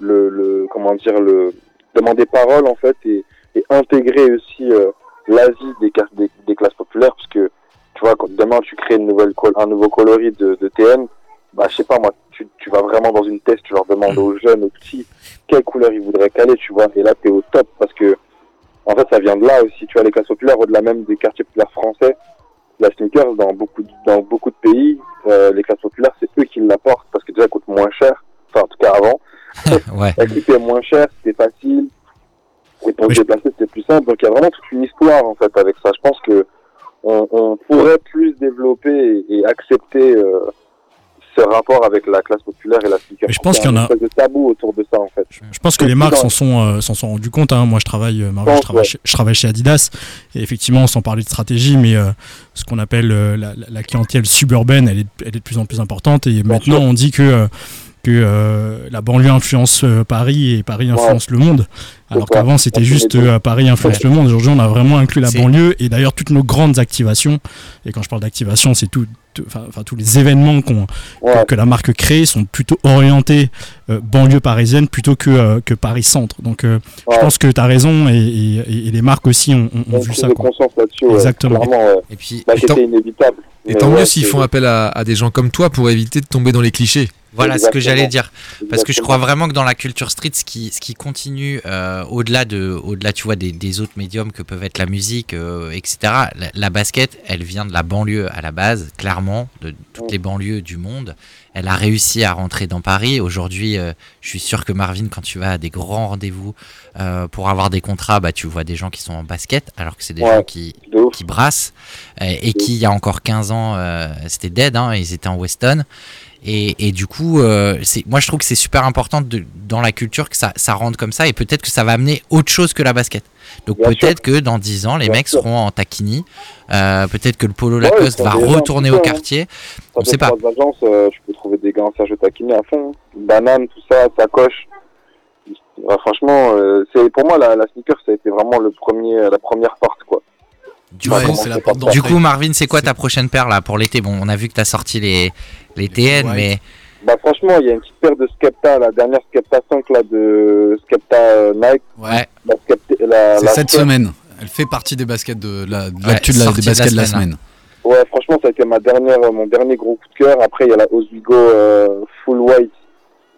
H: le, le- comment dire le demander parole en fait et, et intégrer aussi euh, l'avis des, des, des classes populaires parce que tu vois quand demain tu crées une nouvelle un nouveau coloris de, de TN bah je sais pas moi tu, tu vas vraiment dans une test tu leur demandes aux jeunes aux petits quelle couleur ils voudraient caler tu vois et là t'es au top parce que en fait ça vient de là aussi tu vois les classes populaires au-delà même des quartiers populaires français la sneakers dans beaucoup de, dans beaucoup de pays euh, les classes populaires c'est eux qui l'apportent parce que déjà coûtent moins cher enfin en tout cas avant [laughs]
J: Ouais.
H: elle coûtait moins cher, c'était facile. Et pour se déplacer, c'était plus simple. Donc il y a vraiment toute une histoire en fait avec ça. Je pense que on, on pourrait plus développer et, et accepter euh, ce rapport avec la classe populaire et la.
I: Mais je pense qu'il y en a-
H: de tabou autour de ça en fait.
I: Je pense que les marques s'en sont, euh, s'en sont rendues compte. hein. Moi, je travaille, euh, je, travaille chez, je travaille chez Adidas. Et effectivement, sans parler de stratégie, mais euh, ce qu'on appelle la, la- clientèle suburbaine, elle est, elle est de plus en plus importante. Et maintenant, on dit que, que euh, la banlieue influence euh, Paris et Paris influence le monde. Alors qu'avant, c'était juste euh, Paris influence
H: Ouais.
I: le monde. Aujourd'hui, on a vraiment inclus la banlieue. Et d'ailleurs, toutes nos grandes activations, et quand je parle d'activation, c'est tout. tout- Enfin, tous les événements
H: Ouais.
I: que, que la marque crée sont plutôt orientés euh, banlieue parisienne plutôt que, euh, que Paris centre. Donc euh,
H: Ouais.
I: je pense que tu as raison et, et- et les marques aussi ont, ont- ont
H: Donc,
I: vu ça. quoi. Exactement.
J: Et puis,
H: Bah,
G: et tant-
H: inévitable.
G: Et tant
H: ouais,
G: mieux s'ils font appel à, à des gens comme toi pour éviter de tomber dans les clichés.
J: Voilà ce que j'allais dire. Parce que je crois vraiment que dans la culture street, ce qui, ce qui continue euh, au-delà de, au-delà, tu vois, des, des autres médiums que peuvent être la musique, euh, etc. La, la basket, elle vient de la banlieue à la base, clairement, de toutes les banlieues du monde. Elle a réussi à rentrer dans Paris. Aujourd'hui, euh, je suis sûr que Marvin, quand tu vas à des grands rendez-vous pour avoir des contrats, bah, tu vois des gens qui sont en basket, alors que c'est des
H: Ouais.
J: gens qui, brassent et qui, il y a encore 15 ans, c'était dead, hein, ils étaient en Weston. Et, et du coup, euh, moi je trouve que c'est super important de, dans la culture que ça, ça rentre comme ça et peut-être que ça va amener autre chose que la basket. Donc peut-être que dans 10 ans, les
H: Bien
J: mecs
H: sûr.
J: seront en taquini. Euh, peut-être que le polo
H: Ouais,
J: Lacoste va retourner au
H: hein.
J: quartier. On
H: fait
J: sait pas.
H: agences, euh, tu peux trouver des gars en Serge Taquini à fond. Banane, tout ça, sacoche. Ouais, franchement, euh, c'est pour moi la, la sneaker, ça a été vraiment le premier, la première porte quoi.
J: Du,
H: Ouais,
J: coup,
H: c'est la
A: porte
J: du coup, Marvin, c'est quoi ta prochaine paire là pour l'été? Bon, on a vu que tu as sorti les, les TN,
A: Ouais.
J: mais
H: Bah franchement, il y a une petite paire de Skepta, la dernière Skepta 5 là de Skepta euh, Nike.
A: Ouais,
H: La Skepta, la,
A: c'est
H: la
A: cette
H: paire-
A: semaine. Elle fait partie des baskets de la, de
J: Ouais,
A: de la- des
J: de la
A: baskets de la
J: semaine.
H: Ouais, franchement, ça a été ma dernière, euh, mon dernier gros coup de cœur. Après, il y a la Oswego euh, Full White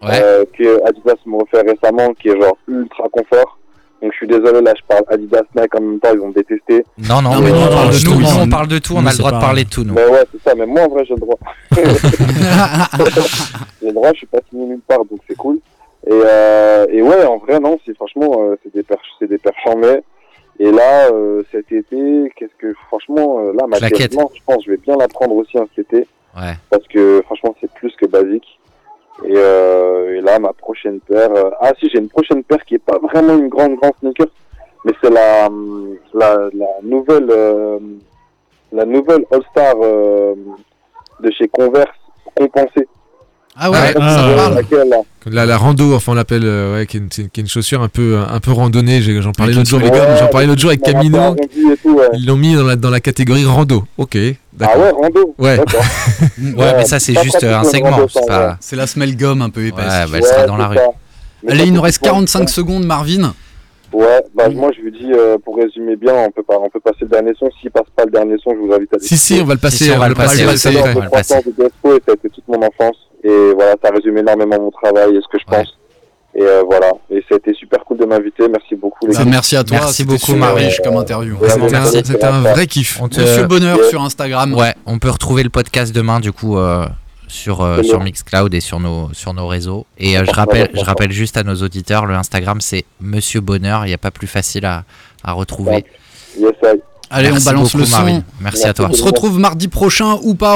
J: ouais.
H: euh, que Adidas m'a offert récemment, qui est genre ultra confort. Donc je suis désolé, là je parle Adidas Nike en même temps, ils vont me détester.
J: Non, non, mais
A: mais
J: nous,
A: non,
J: on parle de
A: justement,
J: nous, nous, on parle de tout, on a le droit de parler de tout, nous.
H: Mais ouais, c'est ça, mais moi en vrai j'ai le droit. [laughs] [laughs] j'ai le droit, je suis pas signé nulle part, donc c'est cool. Et, euh, et ouais, en vrai, non, c'est franchement, euh, c'est des perches, c'est des perches en mai. Et là, euh, cet été, qu'est-ce que, franchement, euh, là, ma je pense, que je vais bien la prendre aussi hein, cet été.
J: Ouais.
H: parce que franchement c'est plus que basique. Et, euh, et là ma prochaine paire, euh, ah si j'ai une prochaine paire qui est pas vraiment une grande grande sneaker, mais c'est la, hum, la la nouvelle euh, la nouvelle All Star euh, de chez Converse compensée.
A: Ah ouais,
G: Ouais,
A: ça
I: ah,
A: me
I: ouais.
A: parle.
G: La, la rando, enfin on l'appelle, euh, ouais, qui est, une, qui est une chaussure un peu, un peu randonnée. J'en parlais
A: Avec
G: l'autre jour,
A: une
G: les gars,
H: Ouais,
G: j'en parlais l'autre jour avec Camino.
H: tout, ouais.
G: Ils l'ont mis dans la, dans la catégorie rando. Ok,
H: Ah
G: d'accord.
H: ouais, rando. [laughs]
G: Ouais.
J: Ouais, mais ça, c'est juste
H: pratique,
J: un segment.
H: rando,
J: C'est
H: ça,
J: pas...
A: C'est la smell gum un peu
J: Ouais,
A: épaisse.
J: bah, elle
H: Ouais,
J: sera dans la rue.
H: ça.
A: Allez,
H: ça,
A: il nous reste
H: souvent-
A: 45 secondes, Marvin.
H: Ouais, bah moi je vous dis euh, pour résumer bien, on peut pas, on peut passer le dernier son. S'il passe pas le dernier son, je vous invite à
G: Si, si, on va le passer.
J: Si, si, on va le
G: passer,
J: ouais,
H: ça a été toute mon enfance. Et voilà, ça résume énormément mon travail et ce que je
J: Ouais.
H: pense. Et euh, voilà. Et ça a été super cool de m'inviter. Merci beaucoup. les
A: Bah,
H: gars.
A: merci à toi,
J: Merci beaucoup, Marie.
A: riche comme interview.
G: C'était un vrai kiff.
J: On te-
A: Monsieur Bonheur sur Instagram.
J: Ouais, on peut retrouver le podcast demain du coup euh, sur euh, sur. Mixcloud et sur nos sur nos réseaux. Et euh, je rappelle je rappelle juste à nos auditeurs, le Instagram c'est Monsieur Bonheur. Il n'y a pas plus facile à à retrouver.
H: Yes, I.
A: Allez,
J: Merci
A: on balance
J: beaucoup,
A: le son.
J: Merci à toi.
A: On se retrouve mardi prochain ou pas